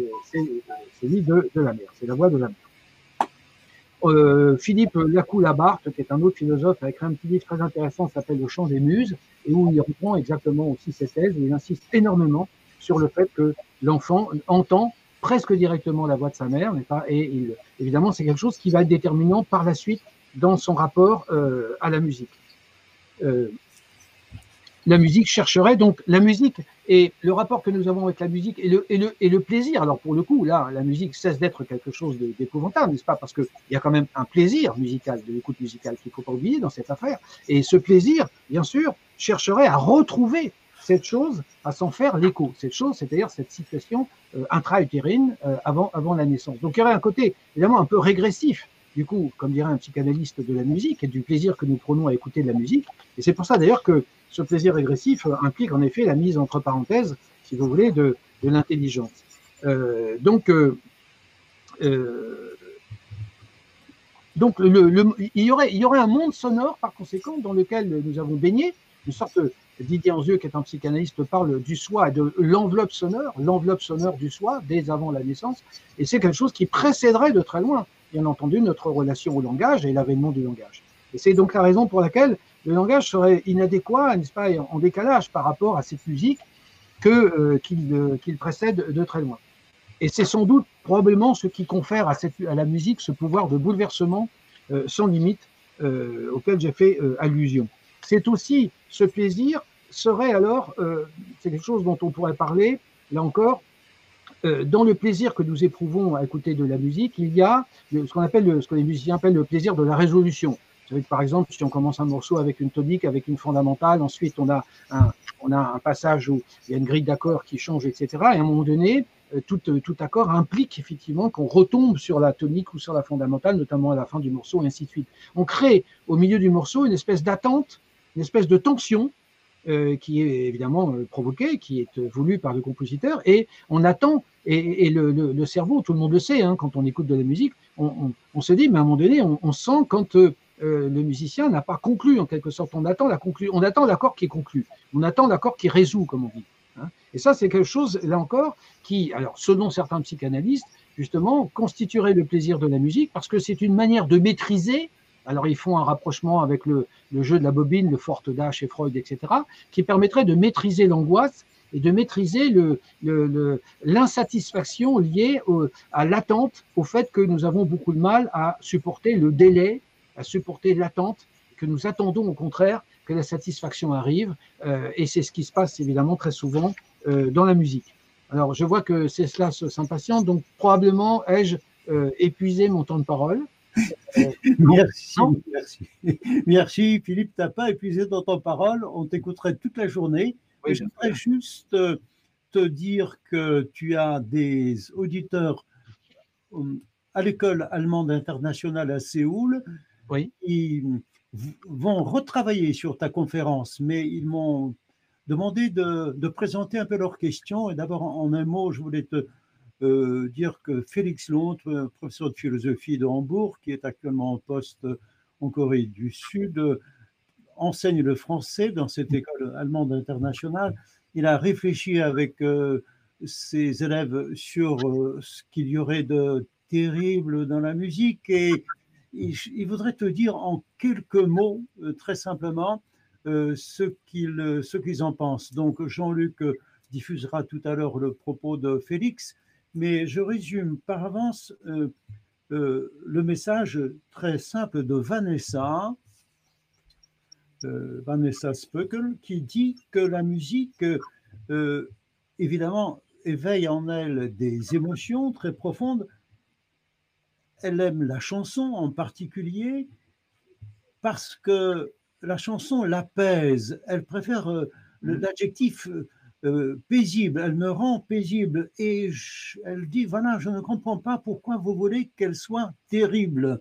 celui de, de, la mer, c'est la voix de la mer. Euh, Philippe Lacou-Labarthe, qui est un autre philosophe, a écrit un petit livre très intéressant, s'appelle Le chant des muses, et où il reprend exactement aussi cette thèse, et il insiste énormément sur le fait que l'enfant entend presque directement la voix de sa mère, Et évidemment, c'est quelque chose qui va être déterminant par la suite dans son rapport euh, à la musique. Euh, la musique chercherait donc la musique et le rapport que nous avons avec la musique et le, et le, et le plaisir. Alors pour le coup, là, la musique cesse d'être quelque chose d'épouvantable, n'est-ce pas? Parce qu'il y a quand même un plaisir musical, de l'écoute musicale qu'il ne faut pas oublier dans cette affaire. Et ce plaisir, bien sûr, chercherait à retrouver cette chose, à s'en faire l'écho. Cette chose, c'est-à-dire cette situation euh, intra-utérine euh, avant, avant la naissance. Donc il y aurait un côté évidemment un peu régressif du coup, comme dirait un psychanalyste de la musique, et du plaisir que nous prenons à écouter de la musique. Et c'est pour ça d'ailleurs que ce plaisir régressif implique en effet la mise entre parenthèses, si vous voulez, de, l'intelligence. Euh, donc, euh, euh, Donc, le, il, y aurait, il y aurait un monde sonore, par conséquent, dans lequel nous avons baigné, une sorte, Didier Anzieux, qui est un psychanalyste, parle du soi, de l'enveloppe sonore, l'enveloppe sonore du soi, dès avant la naissance, et c'est quelque chose qui précéderait de très loin, bien entendu, notre relation au langage et l'avènement du langage. Et c'est donc la raison pour laquelle le langage serait inadéquat, n'est-ce pas, en décalage par rapport à cette musique que euh, euh, qu'il précède de très loin. Et c'est sans doute probablement ce qui confère à, cette, à la musique ce pouvoir de bouleversement euh, sans limite auquel j'ai fait allusion. C'est aussi ce plaisir serait alors, c'est quelque chose dont on pourrait parler, là encore, dans le plaisir que nous éprouvons à écouter de la musique, il y a ce qu'on appelle, ce que les musiciens appellent le plaisir de la résolution par exemple, si on commence un morceau avec une tonique, avec une fondamentale, ensuite on a un, on a un passage où il y a une grille d'accords qui change, etc. Et à un moment donné, euh, tout, euh, tout accord implique effectivement qu'on retombe sur la tonique ou sur la fondamentale, notamment à la fin du morceau, et ainsi de suite. On crée au milieu du morceau une espèce d'attente, une espèce de tension euh, qui est évidemment provoquée, qui est voulue par le compositeur, et on attend, et, le, cerveau, tout le monde le sait, hein, quand on écoute de la musique, on, se dit, mais à un moment donné, on, on sent quand euh, le musicien n'a pas conclu en quelque sorte. On attend la conclu, on attend l'accord qui est conclu, on attend l'accord qui résout, comme on dit. Hein. Et ça, c'est quelque chose, là encore, qui, alors, selon certains psychanalystes, justement, constituerait le plaisir de la musique parce que c'est une manière de maîtriser. Alors, ils font un rapprochement avec le, jeu de la bobine, le Forte Dash et Freud, etc., qui permettrait de maîtriser l'angoisse et de maîtriser l'insatisfaction le, liée à l'attente, au fait que nous avons beaucoup de mal à supporter le délai à supporter l'attente, que nous attendons au contraire que la satisfaction arrive, euh, et c'est ce qui se passe évidemment très souvent euh, dans la musique. Alors je vois que c'est cela s'impatiente, donc probablement ai-je euh, épuisé mon temps de parole. Merci, merci, merci. Philippe, tu n'as pas épuisé ton temps de parole, on t'écouterait toute la journée. je voudrais juste te dire que tu as des auditeurs à l'école allemande internationale à Séoul oui. Ils vont retravailler sur ta conférence, mais ils m'ont demandé de, présenter un peu leurs questions. Et d'abord, en, un mot, je voulais te euh, dire que Félix Londres, professeur de philosophie de Hambourg, qui est actuellement en poste en Corée du Sud, enseigne le français dans cette mm. école allemande internationale. Il a réfléchi avec euh, ses élèves sur euh, ce qu'il y aurait de terrible dans la musique et il, voudrait te dire en quelques mots, euh, très simplement, euh, ce qu'ils en pensent. Donc Jean-Luc diffusera tout à l'heure le propos de Félix, mais je résume par avance euh, le message très simple de Vanessa, Vanessa Spöckel, qui dit que la musique, évidemment, éveille en elle des émotions très profondes, elle aime la chanson en particulier parce que la chanson l'apaise. Elle préfère euh, mm. l'adjectif euh, euh, paisible. Elle me rend paisible. Et elle dit, voilà, je ne comprends pas pourquoi vous voulez qu'elle soit terrible.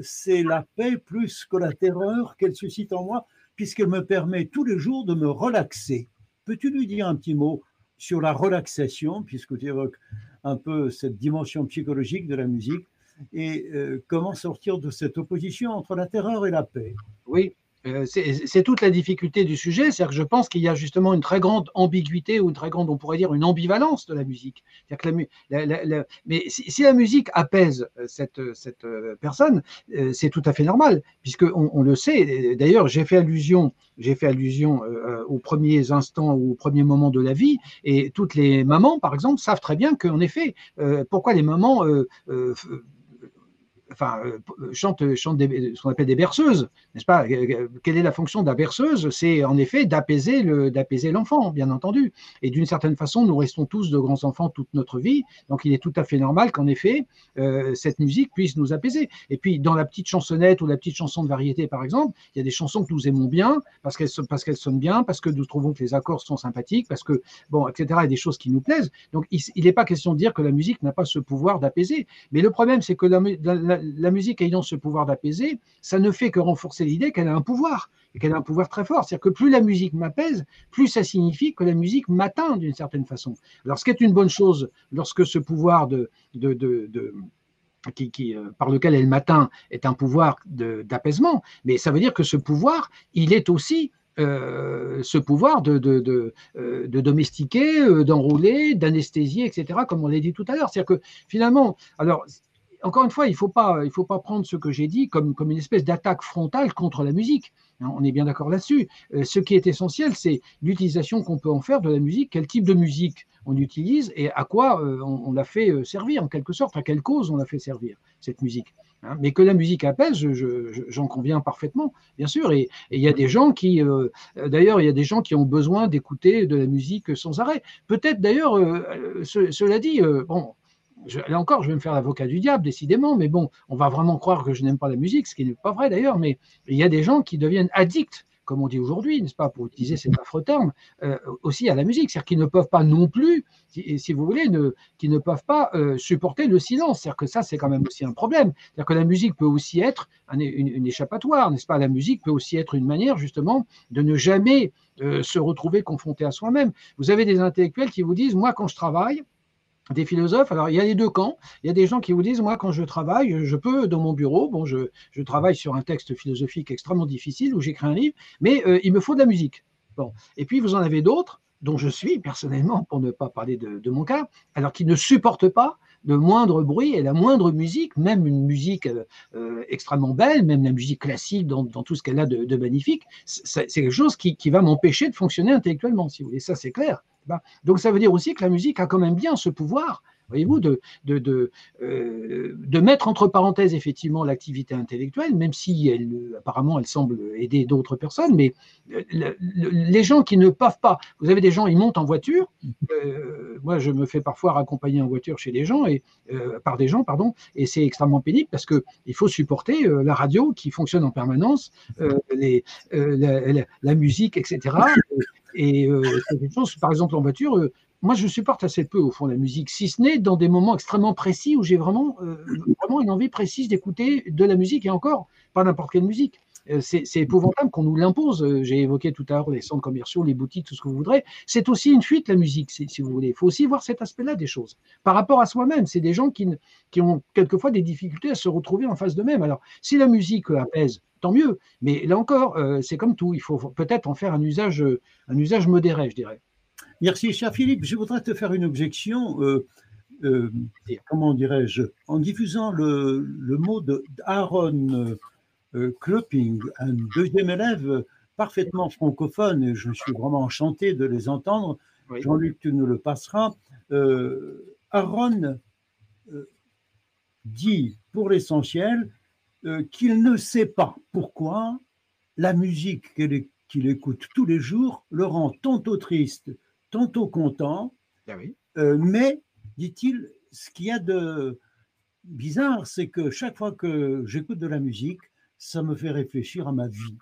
C'est la paix plus que la terreur qu'elle suscite en moi, puisqu'elle me permet tous les jours de me relaxer. Peux-tu lui dire un petit mot sur la relaxation, puisque tu évoques un peu cette dimension psychologique de la musique et euh, comment sortir de cette opposition entre la terreur et la paix? Oui, euh, c'est toute la difficulté du sujet, c'est-à-dire que je pense qu'il y a justement une très grande ambiguïté ou une très grande, on pourrait dire, une ambivalence de la musique. Que la, mais si, la musique apaise euh, cette, cette personne, c'est tout à fait normal, puisque on, le sait. D'ailleurs, j'ai fait allusion, j'ai fait allusion aux premiers instants ou aux premiers moments de la vie, et toutes les mamans, par exemple, savent très bien qu'en effet, pourquoi les mamans enfin, euh, chante, chante ce qu'on appelle des berceuses, n'est-ce pas? Quelle est la fonction de la berceuse? C'est en effet d'apaiser le, d'apaiser l'enfant, bien entendu. Et d'une certaine façon, nous restons tous de grands enfants toute notre vie, donc il est tout à fait normal qu'en effet euh, cette musique puisse nous apaiser. Et puis dans la petite chansonnette ou la petite chanson de variété, par exemple, il y a des chansons que nous aimons bien parce qu'elles parce qu'elles sonnent bien, parce que nous trouvons que les accords sont sympathiques, parce que bon, etc. A des choses qui nous plaisent. Donc il n'est pas question de dire que la musique n'a pas ce pouvoir d'apaiser. Mais le problème, c'est que la, la, la musique ayant ce pouvoir d'apaiser, ça ne fait que renforcer l'idée qu'elle a un pouvoir, et qu'elle a un pouvoir très fort. C'est-à-dire que plus la musique m'apaise, plus ça signifie que la musique m'atteint d'une certaine façon. Alors ce qui est une bonne chose lorsque ce pouvoir de, de, qui, par lequel elle m'atteint est un pouvoir d'apaisement, mais ça veut dire que ce pouvoir, il est aussi ce pouvoir de, de, de, de domestiquer, d'enrouler, d'anesthésier, etc., comme on l'a dit tout à l'heure. C'est-à-dire que finalement, alors encore une fois, il ne faut, pas, prendre ce que j'ai dit comme, une espèce d'attaque frontale contre la musique. Hein, on est bien d'accord là-dessus. Euh, ce qui est essentiel, c'est l'utilisation qu'on peut en faire de la musique, quel type de musique on utilise et à quoi euh, on, la fait euh, servir, en quelque sorte, à quelle cause on la fait servir, cette musique. Hein. Mais que la musique apaise, j'en conviens parfaitement, bien sûr. Et il y a des gens qui, d'ailleurs, il y a des gens qui ont besoin d'écouter de la musique sans arrêt. Peut-être d'ailleurs, cela dit, bon, là encore, je vais me faire l'avocat du diable, décidément, mais bon, on va vraiment croire que je n'aime pas la musique, ce qui n'est pas vrai d'ailleurs, mais il y a des gens qui deviennent addicts, comme on dit aujourd'hui, n'est-ce pas, pour utiliser cet affreux terme, euh, aussi à la musique, c'est-à-dire qu'ils ne peuvent pas non plus, si, vous voulez, ne, qui ne peuvent pas euh, supporter le silence, c'est-à-dire que ça, c'est quand même aussi un problème, c'est-à-dire que la musique peut aussi être une, échappatoire, n'est-ce pas, la musique peut aussi être une manière, justement, de ne jamais euh, se retrouver confronté à soi-même. Vous avez des intellectuels qui vous disent, moi, quand je travaille, des philosophes. Alors, il y a les deux camps. Il y a des gens qui vous disent, moi, quand je travaille, je peux, dans mon bureau, je, travaille sur un texte philosophique extrêmement difficile où j'écris un livre, mais euh, il me faut de la musique. Et puis, vous en avez d'autres, dont je suis personnellement, pour ne pas parler de, mon cas, alors qui ne supportent pas le moindre bruit et la moindre musique, même une musique euh, euh, extrêmement belle, même la musique classique dans, tout ce qu'elle a de, magnifique, c'est quelque chose qui va m'empêcher de fonctionner intellectuellement, si vous voulez. Ça, c'est clair. Donc ça veut dire aussi que la musique a quand même bien ce pouvoir, voyez-vous, de, de, de, euh, mettre entre parenthèses effectivement l'activité intellectuelle, même si apparemment elle semble aider d'autres personnes, mais euh, les gens qui ne peuvent pas, vous avez des gens, ils montent en voiture, euh, moi je me fais parfois raccompagner en voiture chez des gens, et, par des gens, pardon, et c'est extrêmement pénible parce qu'il faut supporter la radio qui fonctionne en permanence, la, musique, etc. Et euh, par exemple, en voiture, euh, moi, je supporte assez peu, au fond, la musique, si ce n'est dans des moments extrêmement précis où j'ai vraiment, euh, vraiment une envie précise d'écouter de la musique, et encore, pas n'importe quelle musique. C'est épouvantable qu'on nous l'impose. J'ai évoqué tout à l'heure les centres commerciaux, les boutiques, tout ce que vous voudrez. C'est aussi une fuite, la musique, si, vous voulez. Il faut aussi voir cet aspect-là des choses. Par rapport à soi-même, c'est des gens qui, qui ont quelquefois des difficultés à se retrouver en face d'eux-mêmes. Alors, si la musique apaise, tant mieux. Mais là encore, euh, c'est comme tout, il faut peut-être en faire un usage, un usage modéré, je dirais. Merci, cher Philippe. Je voudrais te faire une objection. Euh, euh, comment dirais-je? En diffusant le, le mot d'Aaron Klopping, un deuxième élève parfaitement francophone, et je suis vraiment enchanté de les entendre. Jean-Luc, tu nous le passeras. Aaron dit, pour l'essentiel, euh, qu'il ne sait pas pourquoi la musique qu'il écoute tous les jours le rend tantôt triste, tantôt content. Ah euh, mais, dit-il, ce qu'il y a de bizarre, c'est que chaque fois que j'écoute de la musique, ça me fait réfléchir à ma vie.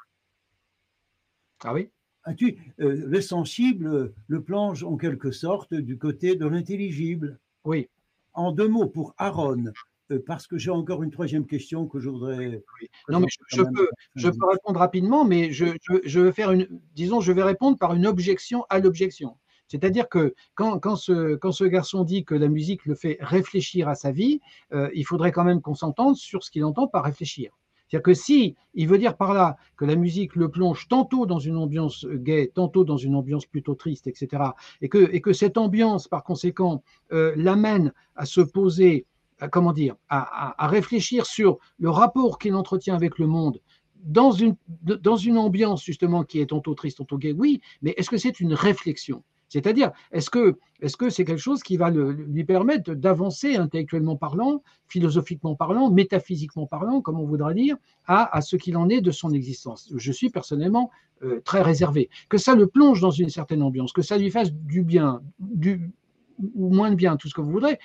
Ah oui? Tu, euh, le sensible le plonge en quelque sorte du côté de l'intelligible? Oui. En deux mots, pour Aaron, euh, parce que j'ai encore une troisième question que je voudrais. Non, mais je, peux, je peux répondre rapidement, mais je, je, vais faire une. Disons, je vais répondre par une objection à l'objection. C'est-à-dire que quand, quand, ce, quand, ce, garçon dit que la musique le fait réfléchir à sa vie, euh, il faudrait quand même qu'on s'entende sur ce qu'il entend par réfléchir. C'est-à-dire que si il veut dire par là que la musique le plonge tantôt dans une ambiance gaie, tantôt dans une ambiance plutôt triste, etc., et que, et que cette ambiance, par conséquent, euh, l'amène à se poser comment dire, à, réfléchir sur le rapport qu'il entretient avec le monde dans une, dans une ambiance justement qui est tantôt triste, tantôt gay, oui, mais est-ce que c'est une réflexion? C'est-à-dire, est-ce que c'est quelque chose qui va lui permettre d'avancer intellectuellement parlant, philosophiquement parlant, métaphysiquement parlant, comme on voudra dire, à, à ce qu'il en est de son existence? Je suis personnellement euh, très réservé. Que ça le plonge dans une certaine ambiance, que ça lui fasse du bien, du, ou moins de bien, tout ce que vous voudrez,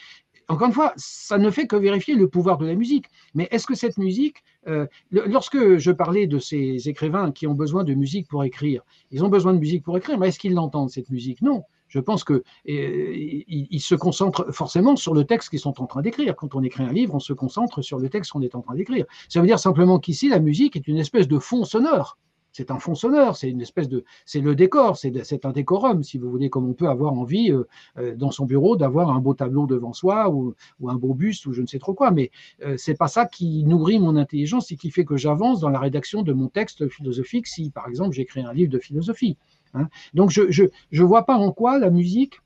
encore une fois, ça ne fait que vérifier le pouvoir de la musique. Mais est-ce que cette musique, euh, lorsque je parlais de ces écrivains qui ont besoin de musique pour écrire, ils ont besoin de musique pour écrire, mais est-ce qu'ils l'entendent, cette musique? Non. Je pense qu'ils euh, se concentrent forcément sur le texte qu'ils sont en train d'écrire. Quand on écrit un livre, on se concentre sur le texte qu'on est en train d'écrire. Ça veut dire simplement qu'ici, la musique est une espèce de fond sonore c'est un fond sonore, c'est une espèce de, c'est le décor, c'est un décorum, si vous voulez, comme on peut avoir envie euh, euh, dans son bureau d'avoir un beau tableau devant soi ou, un beau buste ou je ne sais trop quoi. Mais euh, c'est pas ça qui nourrit mon intelligence et qui fait que j'avance dans la rédaction de mon texte philosophique si, par exemple, j'écris un livre de philosophie. Hein. Donc je ne je, vois pas en quoi la musique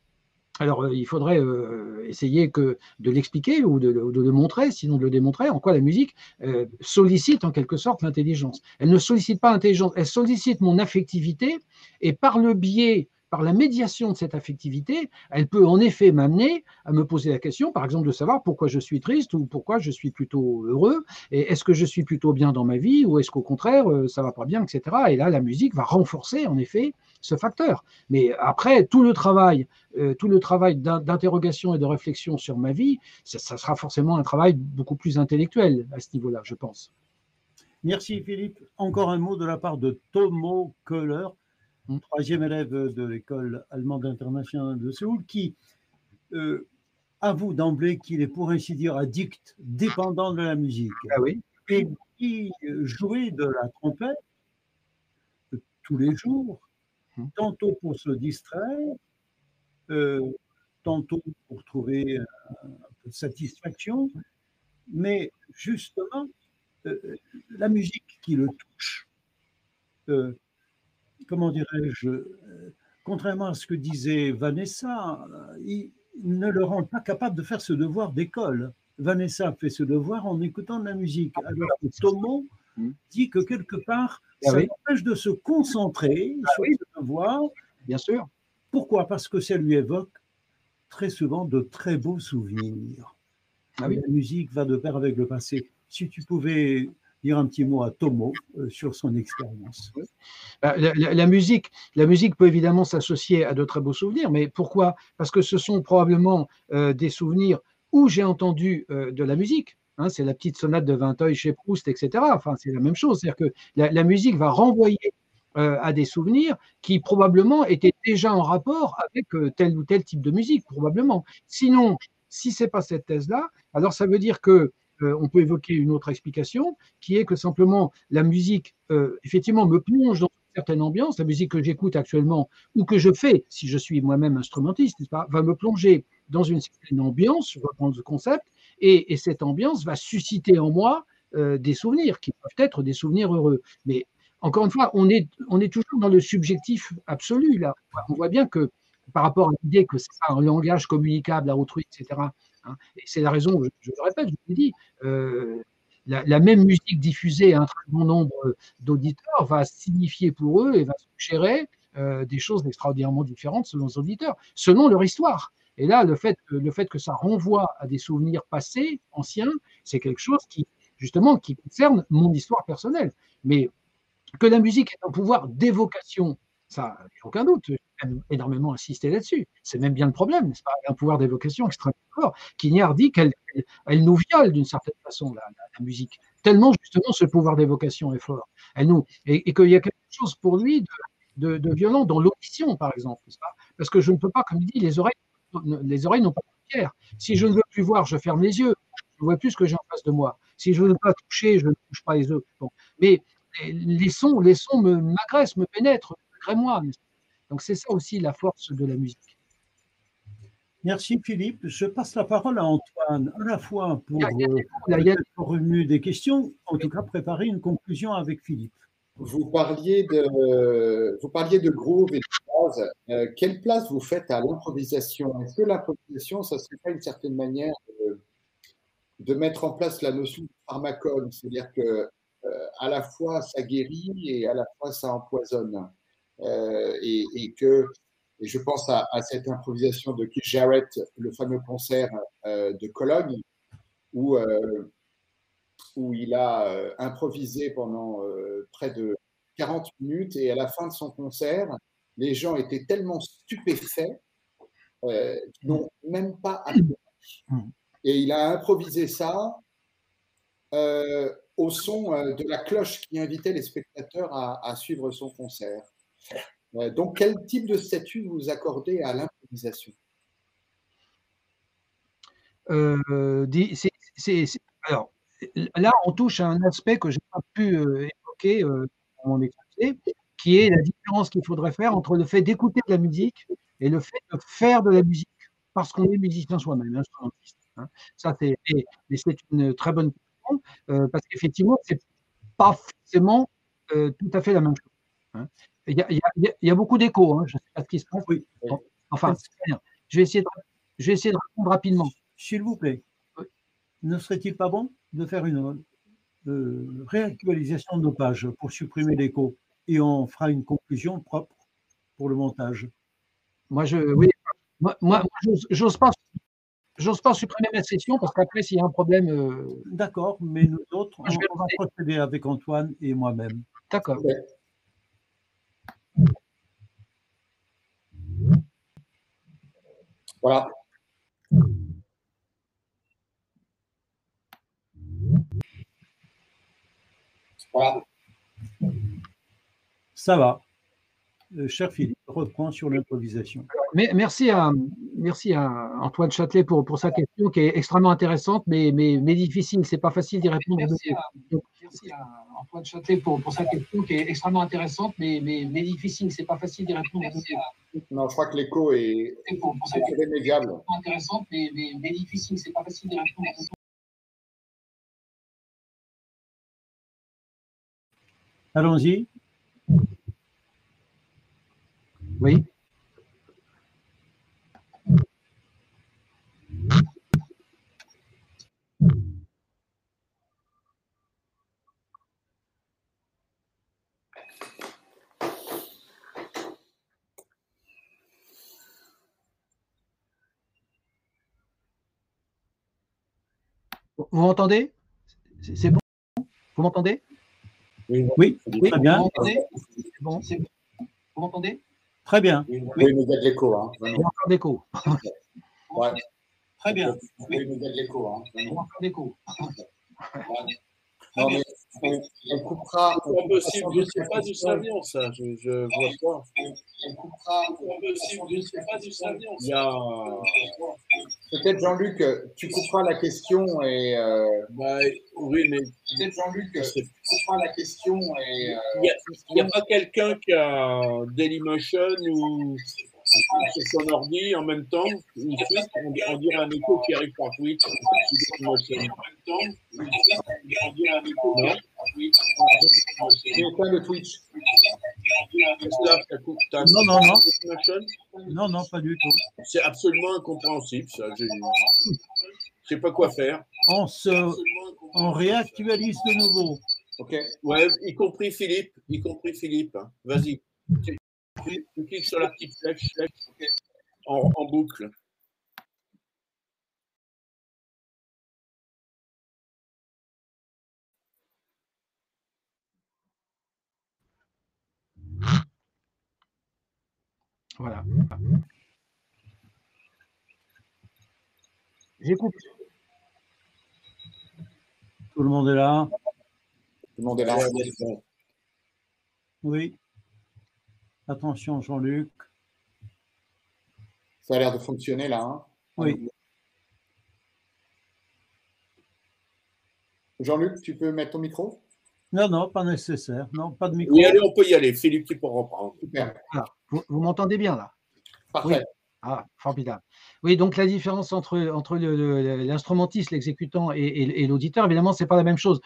alors, euh, il faudrait euh, essayer de l'expliquer ou de, le montrer, sinon de le démontrer, en quoi la musique euh, sollicite en quelque sorte l'intelligence. Elle ne sollicite pas l'intelligence, elle sollicite mon affectivité, et par le biais par la médiation de cette affectivité, elle peut en effet m'amener à me poser la question, par exemple, de savoir pourquoi je suis triste ou pourquoi je suis plutôt heureux, et est-ce que je suis plutôt bien dans ma vie ou est-ce qu'au contraire, euh, ça va pas bien, etc. Et là, la musique va renforcer en effet ce facteur. Mais après, tout le travail, euh, tout le travail d'interrogation et de réflexion sur ma vie, ça, sera forcément un travail beaucoup plus intellectuel à ce niveau-là, je pense. Merci Philippe. Encore un mot de la part de Tomo Köhler troisième élève de l'école allemande internationale de Séoul, qui euh, avoue d'emblée qu'il est pour ainsi dire addict, dépendant de la musique. Ah oui. Et qui jouait de la trompette tous les jours, hum. tantôt pour se distraire, euh, tantôt pour trouver un, peu de satisfaction, mais justement, euh, la musique qui le touche, comment dirais-je, euh, contrairement à ce que disait Vanessa, il ne le rend pas capable de faire ce devoir d'école. Vanessa fait ce devoir en écoutant de la musique, alors que Tomo hmm. dit que quelque part, ah ça empêche de se concentrer ah sur ce devoir. Bien sûr. Pourquoi? Parce que ça lui évoque très souvent de très beaux souvenirs. Ah la musique va de pair avec le passé. Si tu pouvais dire un petit mot à Tomo euh, sur son expérience. Bah, la, musique, la musique peut évidemment s'associer à de très beaux souvenirs, mais pourquoi? Parce que ce sont probablement euh, des souvenirs où j'ai entendu euh, de la musique. Hein, c'est la petite sonate de Vinteuil chez Proust, etc. Enfin, c'est la même chose. C'est-à-dire que la, musique va renvoyer à des souvenirs qui probablement étaient déjà en rapport avec tel ou tel type de musique, probablement. Sinon, si c'est pas cette thèse-là, alors ça veut dire que euh, on peut évoquer une autre explication, qui est que simplement la musique, euh, effectivement, me plonge dans une certaine ambiance. La musique que j'écoute actuellement ou que je fais, si je suis moi-même instrumentiste, va me plonger dans une certaine ambiance, je reprends ce concept, et, cette ambiance va susciter en moi euh, des souvenirs qui peuvent être des souvenirs heureux. Mais encore une fois, on est, on est toujours dans le subjectif absolu là. On voit bien que par rapport à l'idée que c'est un langage communicable à autrui, etc. Hein. Et c'est la raison, je, le répète, je vous l'ai dit, euh, la, même musique diffusée à un très grand nombre d'auditeurs va signifier pour eux et va suggérer euh, des choses extraordinairement différentes selon les auditeurs, selon leur histoire. Et là, le fait, que ça renvoie à des souvenirs passés, anciens, c'est quelque chose qui, justement, qui concerne mon histoire personnelle. Mais que la musique ait un pouvoir d'évocation ça, aucun doute. Énormément insisté là-dessus. C'est même bien le problème, n'est-ce pas? Un pouvoir d'évocation extrêmement fort qui dit qu'elle elle nous viole d'une certaine façon, la, musique. Tellement, justement, ce pouvoir d'évocation est fort. Elle nous, et, qu'il y a quelque chose pour lui de, violent dans l'audition, par exemple, pas? Parce que je ne peux pas, comme il dit, les oreilles, les oreilles n'ont pas de pierre. Si je ne veux plus voir, je ferme les yeux. Je ne vois plus ce que j'ai en face de moi. Si je ne veux pas toucher, je ne touche pas les yeux. Mais les sons, les sons m'agressent, me pénètrent, moi. Donc c'est ça aussi la force de la musique. Merci Philippe. Je passe la parole à Antoine, à la fois pour, remuer des questions, en tout cas préparer une conclusion avec Philippe. Vous parliez de, vous parliez de groove et de jazz. Euh, quelle place vous faites à l'improvisation? Est-ce que l'improvisation, ça serait pas une certaine manière de, mettre en place la notion de pharmacone? C'est-à-dire que euh, à la fois ça guérit et à la fois ça empoisonne. Euh, et, que et je pense à, cette improvisation de Keith Jarrett, le fameux concert euh, de Cologne, où, euh, où il a improvisé pendant près de 40 minutes et à la fin de son concert, les gens étaient tellement stupéfaits qu'ils n'ont même pas applaudi. Mm. Et il a improvisé ça au son de la cloche qui invitait les spectateurs à suivre son concert. Donc, quel type de statut vous accordez à l'improvisation? Euh, Alors, là, on touche à un aspect que je n'ai pas pu euh, évoquer euh, dans mon exposé, qui est la différence qu'il faudrait faire entre le fait d'écouter de la musique et le fait de faire de la musique parce qu'on est musicien soi-même, instrumentiste. Hein. Ça, c'est, c'est une très bonne question euh, parce qu'effectivement, c'est pas forcément euh, tout à fait la même chose. Hein. Il, y a, beaucoup d'échos. Hein. Je ne sais pas ce qui se passe. Oui. enfin, je vais essayer de, je vais essayer de répondre rapidement. S'il vous plaît, ne serait-il pas bon de faire une euh, réactualisation de nos pages pour supprimer l'écho et on fera une conclusion propre pour le montage? Moi, je, oui, moi, moi j'ose pas J'ose pas supprimer ma session parce qu'après, s'il y a un problème. Euh, D'accord, mais nous autres, on, va procéder avec Antoine et moi-même. D'accord. Voilà. Voilà. Ça va. Euh, cher Philippe, reprends sur l'improvisation. Merci à, merci à Antoine Châtelet pour, pour sa question qui est extrêmement intéressante, mais, mais, mais difficile. C'est pas facile d'y répondre. Merci à, merci à, Antoine Châtelet pour, pour sa question qui est extrêmement intéressante, mais, mais, mais difficile. C'est pas facile d'y répondre. Non, je crois que l'écho est, pour, pour irrémédiable. Intéressante, mais, mais, mais difficile. C'est pas facile d'y répondre. Allons-y. Oui. Vous m'entendez? C'est bon? Vous m'entendez? Oui, oui, très bien. Vous m'entendez? Bon, Vous m'entendez? Très bien. Oui, oui. nous de l'écho. Hein, Il y a encore d'écho. ouais. Très bien. Oui, nous de l'écho. Hein, Il y a encore d'écho. Non, mais on, on coupera. C'est impossible, je ne sais pas du Savion, ça. Je ne vois pas. On coupera. C'est impossible, je ne sais pas du Savion. Il y a. Peut-être Jean-Luc, tu couperas la question et. Euh... Bah, oui, mais. Peut-être Jean-Luc, tu couperas la question et. Euh... Il n'y a, a, pas quelqu'un qui a Dailymotion ou sur son ordi en même temps, on, on dirait un écho qui arrive par Twitch. En même temps, on dirait un écho qui arrive par Twitch. Le Twitch. Non, non, non. Non, non, pas du tout. C'est absolument incompréhensible, ça. Je ne sais pas quoi faire. On, se... on réactualise de nouveau. Ok. Ouais, y compris Philippe. Y compris Philippe. Vas-y. Tu cliques sur la petite flèche, en, en boucle. Voilà. J'écoute. Tout le monde est là? Tout le monde est là. Oui. Attention, Jean-Luc. Ça a l'air de fonctionner là. Hein oui. Jean-Luc, tu peux mettre ton micro? Non, non, pas nécessaire. Non, pas de micro. Oui, allez, on peut y aller. Philippe, tu peux reprendre. Super. Vous, vous m'entendez bien là? Parfait. Ah, formidable. Oui, donc la différence entre, l'instrumentiste, l'exécutant et, l'auditeur, évidemment, ce n'est pas la même chose.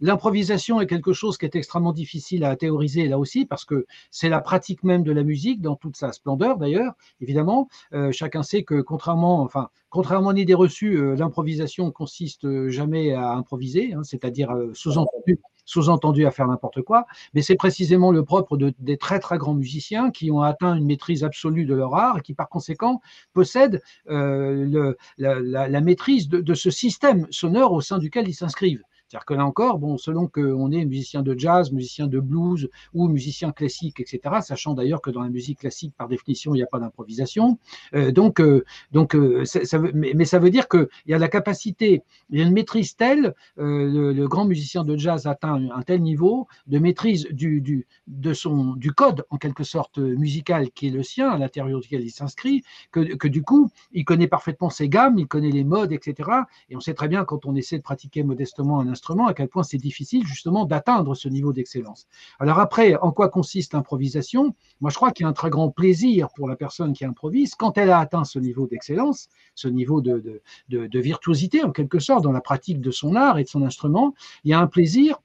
L'improvisation est quelque chose qui est extrêmement difficile à théoriser là aussi, parce que c'est la pratique même de la musique, dans toute sa splendeur d'ailleurs, évidemment. Euh, chacun sait que contrairement, enfin, contrairement à l'idée reçue, euh, l'improvisation consiste jamais à improviser, hein, c'est-à-dire euh, sous-entendu sous-entendu à faire n'importe quoi, mais c'est précisément le propre de, des très très grands musiciens qui ont atteint une maîtrise absolue de leur art et qui par conséquent possèdent euh, la, maîtrise de, ce système sonore au sein duquel ils s'inscrivent. C'est-à-dire que là encore, bon, selon qu'on est musicien de jazz, musicien de blues ou musicien classique, etc., sachant d'ailleurs que dans la musique classique, par définition, il n'y a pas d'improvisation. Euh, donc, euh, donc euh, ça veut, mais, ça veut dire qu'il y a la capacité, il y a une maîtrise telle, le, grand musicien de jazz atteint un tel niveau de maîtrise du, du, de son, du code, en quelque sorte, musical qui est le sien, à l'intérieur duquel il s'inscrit, que, que du coup, il connaît parfaitement ses gammes, il connaît les modes, etc. Et on sait très bien quand on essaie de pratiquer modestement un à quel point c'est difficile justement d'atteindre ce niveau d'excellence. Alors après, en quoi consiste l'improvisation? Moi, je crois qu'il y a un très grand plaisir pour la personne qui improvise quand elle a atteint ce niveau d'excellence, ce niveau de, de virtuosité en quelque sorte dans la pratique de son art et de son instrument. Il y a un plaisir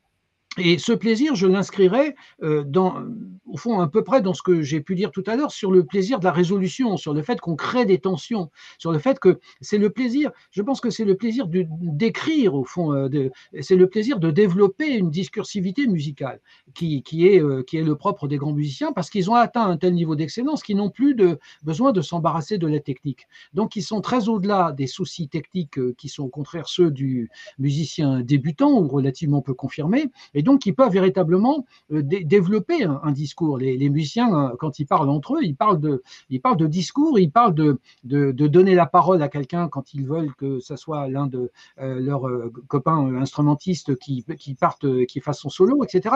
et ce plaisir, je l'inscrirais euh, dans, au fond, à peu près dans ce que j'ai pu dire tout à l'heure sur le plaisir de la résolution, sur le fait qu'on crée des tensions, sur le fait que c'est le plaisir, je pense que c'est le plaisir d'écrire, au fond, euh, c'est le plaisir de développer une discursivité musicale qui, est, euh, qui est le propre des grands musiciens parce qu'ils ont atteint un tel niveau d'excellence qu'ils n'ont plus besoin de s'embarrasser de la technique. Donc, ils sont très au-delà des soucis techniques qui sont au contraire ceux du musicien débutant ou relativement peu confirmé. Donc qui peuvent véritablement euh, développer un, discours. Les, musiciens, hein, quand ils parlent entre eux, ils parlent de, ils parlent de discours, ils parlent de, donner la parole à quelqu'un quand ils veulent que ce soit l'un de euh, leurs euh, copains instrumentistes qui, partent, qui fasse son solo, etc.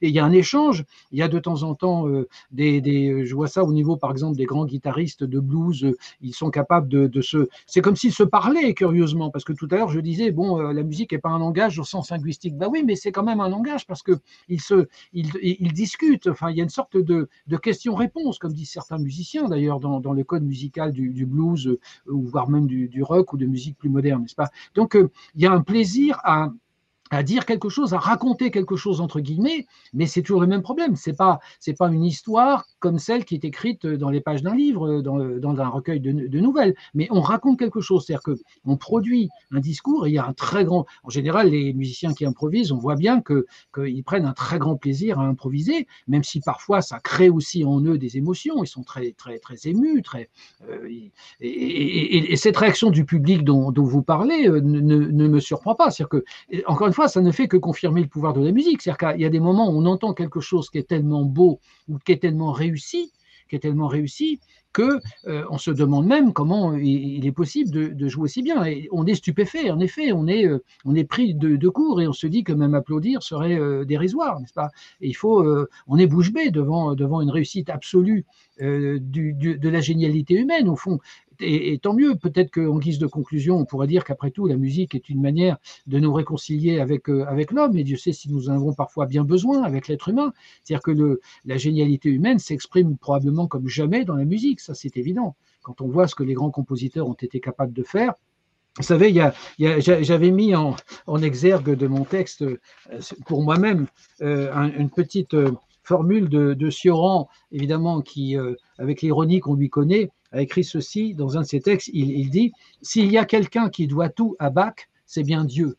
Et il y a un échange. Il y a de temps en temps des, je vois ça au niveau, par exemple, des grands guitaristes de blues. Ils sont capables de, de se, c'est comme s'ils se parlaient curieusement, parce que tout à l'heure je disais, bon, la musique n'est pas un langage au sens linguistique. Ben oui, mais c'est quand même un langage parce qu'ils se, ils, discutent. Enfin, il y a une sorte de, de question-réponse, comme disent certains musiciens d'ailleurs dans, dans, le code musical du, blues euh, ou voire même du, du, rock ou de musique plus moderne, n'est-ce pas? Donc, euh, il y a un plaisir à à dire quelque chose, à raconter quelque chose entre guillemets, mais c'est toujours le même problème. C'est pas c'est pas une histoire comme celle qui est écrite dans les pages d'un livre, dans, dans, un recueil de, de, nouvelles, mais on raconte quelque chose, c'est-à-dire que on produit un discours et il y a un très grand. En général, les musiciens qui improvisent, on voit bien que qu'ils prennent un très grand plaisir à improviser, même si parfois ça crée aussi en eux des émotions. Ils sont très très très émus, très euh, et, et, et, cette réaction du public dont, dont vous parlez euh, ne, ne, me surprend pas. C'est-à-dire que encore une fois, ça ne fait que confirmer le pouvoir de la musique. C'est-à-dire qu'il y a des moments où on entend quelque chose qui est tellement beau ou qui est tellement réussi, qui est tellement réussi que euh, on se demande même comment il, est possible de, jouer si bien. Et on est stupéfait, en effet, on est, euh, pris de, court et on se dit que même applaudir serait euh, dérisoire, n'est-ce pas? On est bouche bée devant une réussite absolue de la génialité humaine. Au fond, et, tant mieux, peut-être qu'en guise de conclusion, on pourrait dire qu'après tout, la musique est une manière de nous réconcilier avec, euh, avec l'homme, et Dieu sait si nous en avons parfois bien besoin avec l'être humain. C'est-à-dire que la génialité humaine s'exprime probablement comme jamais dans la musique, ça c'est évident. Quand on voit ce que les grands compositeurs ont été capables de faire, vous savez, j'avais mis en, exergue de mon texte, euh, pour moi-même, euh, une petite formule de, de évidemment, qui, avec l'ironie qu'on lui connaît, a écrit ceci dans un de ses textes. Il, dit S'il y a quelqu'un qui doit tout à Bach, c'est bien Dieu.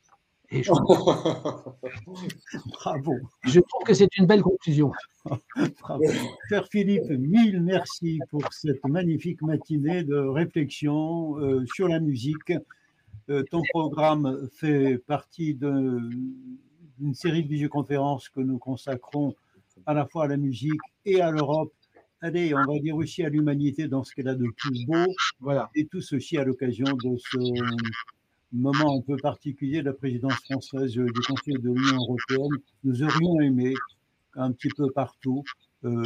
Et je... Bravo. Je trouve que c'est une belle conclusion. Bravo. Cher Philippe, mille merci pour cette magnifique matinée de réflexion euh, sur la musique. Euh, ton programme fait partie d'une série de visioconférences que nous consacrons à la fois à la musique et à l'Europe allez, on va dire aussi à l'humanité dans ce qu'elle a de plus beau. Voilà. Et tout ceci à l'occasion de ce moment un peu particulier de la présidence française du Conseil de l'Union européenne. Nous aurions aimé un petit peu partout euh,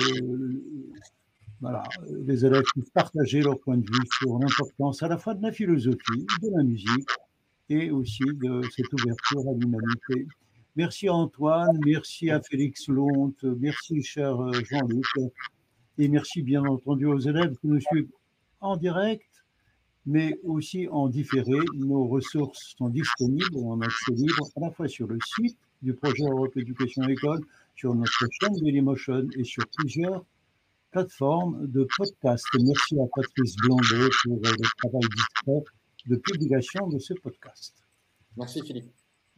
voilà, les élèves puissent partager leur point de vue sur l'importance à la fois de la philosophie, de la musique et aussi de cette ouverture à l'humanité. Merci à Antoine, merci à Félix Lonte, merci cher Jean-Luc. Et merci bien entendu aux élèves qui nous suivent en direct, mais aussi en différé. Nos ressources sont disponibles en accès libre à la fois sur le site du projet Europe Éducation École, sur notre chaîne Dailymotion et sur plusieurs plateformes de podcast. Merci à Patrice Blondet pour le travail discret de publication de ce podcast. Merci Philippe.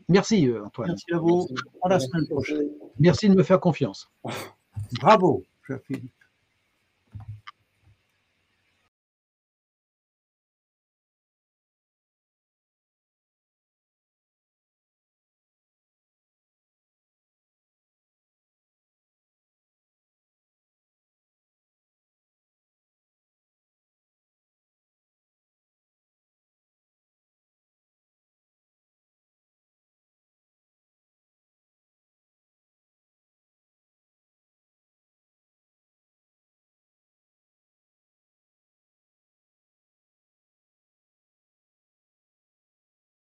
Merci euh, Antoine. Merci à vous. À la semaine prochaine. Merci de me faire confiance. Bravo, cher Philippe.